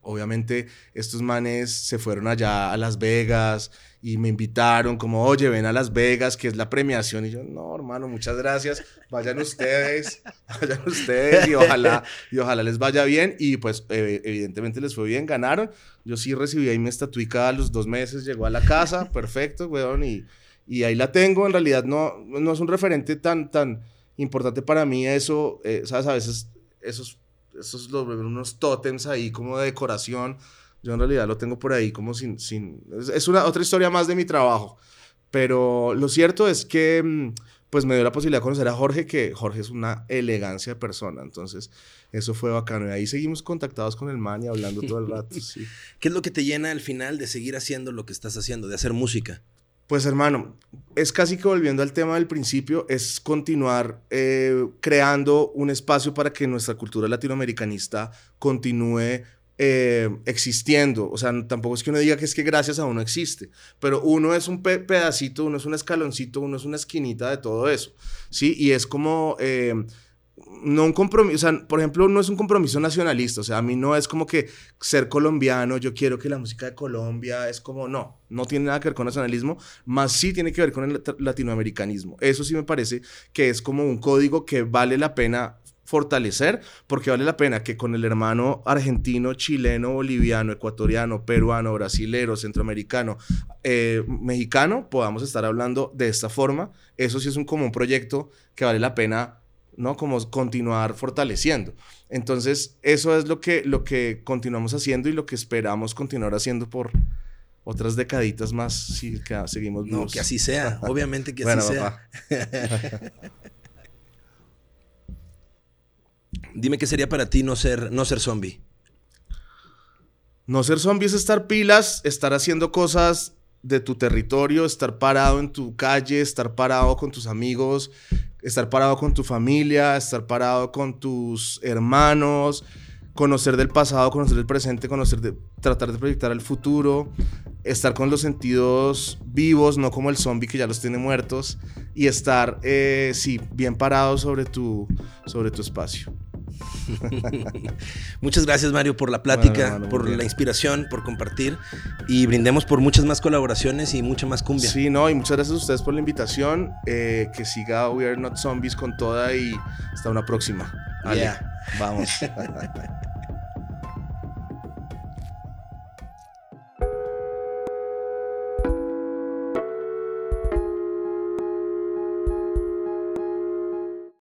Obviamente estos manes se fueron allá a Las Vegas, y me invitaron como, oye, ven a Las Vegas, que es la premiación. Y yo, no, hermano, muchas gracias, vayan ustedes, vayan ustedes y ojalá, y ojalá les vaya bien. Y pues evidentemente les fue bien, ganaron. Yo sí recibí ahí mi estatuica a los dos meses, llegó a la casa, perfecto, weón, y, y ahí la tengo. En realidad no, no es un referente tan, tan importante para mí eso, eh, ¿sabes? A veces esos, esos los, unos tótems ahí como de decoración yo en realidad lo tengo por ahí como sin... sin es una otra historia más de mi trabajo. Pero lo cierto es que mm, pues me dio la posibilidad de conocer a Jorge, que Jorge es una elegancia de persona. Entonces, eso fue bacano. Y ahí seguimos contactados con el man y hablando todo el rato. Sí. ¿Qué es lo que te llena al final de seguir haciendo lo que estás haciendo, de hacer música? Pues hermano, es casi que volviendo al tema del principio, es continuar eh, creando un espacio para que nuestra cultura latinoamericanista continúe eh, existiendo. O sea, tampoco es que uno diga que es que gracias a uno existe, pero uno es un pedacito, uno es un escaloncito, uno es una esquinita de todo eso, ¿sí? Y es como... Eh, no un compromiso, o sea, por ejemplo, no es un compromiso nacionalista, o sea, a mí no es como que ser colombiano, yo quiero que la música de Colombia es como, no, no tiene nada que ver con nacionalismo, más sí tiene que ver con el latinoamericanismo. Eso sí me parece que es como un código que vale la pena fortalecer, porque vale la pena que con el hermano argentino, chileno, boliviano, ecuatoriano, peruano, brasilero, centroamericano, eh, mexicano, podamos estar hablando de esta forma. Eso sí es un, como un proyecto que vale la pena, ¿no? Como continuar fortaleciendo. Entonces, eso es lo que, lo que continuamos haciendo y lo que esperamos continuar haciendo por otras decaditas más si seguimos No, que así sea, obviamente que así sea. Dime qué sería para ti no ser, no ser zombie. No ser zombie es estar pilas, estar haciendo cosas de tu territorio, estar parado en tu calle, estar parado con tus amigos, estar parado con tu familia, estar parado con tus hermanos, conocer del pasado, conocer del presente, conocer de, tratar de proyectar el futuro, estar con los sentidos vivos, no como el zombie que ya los tiene muertos, y estar, eh, sí, bien parado sobre tu, sobre tu espacio. Muchas gracias, Mario, por la plática, por la inspiración, por compartir y brindemos por muchas más colaboraciones y mucha más cumbia. Sí, no, y muchas gracias a ustedes por la invitación. Eh, que siga We Are Not Zombies con toda y hasta una próxima. Vale, vamos.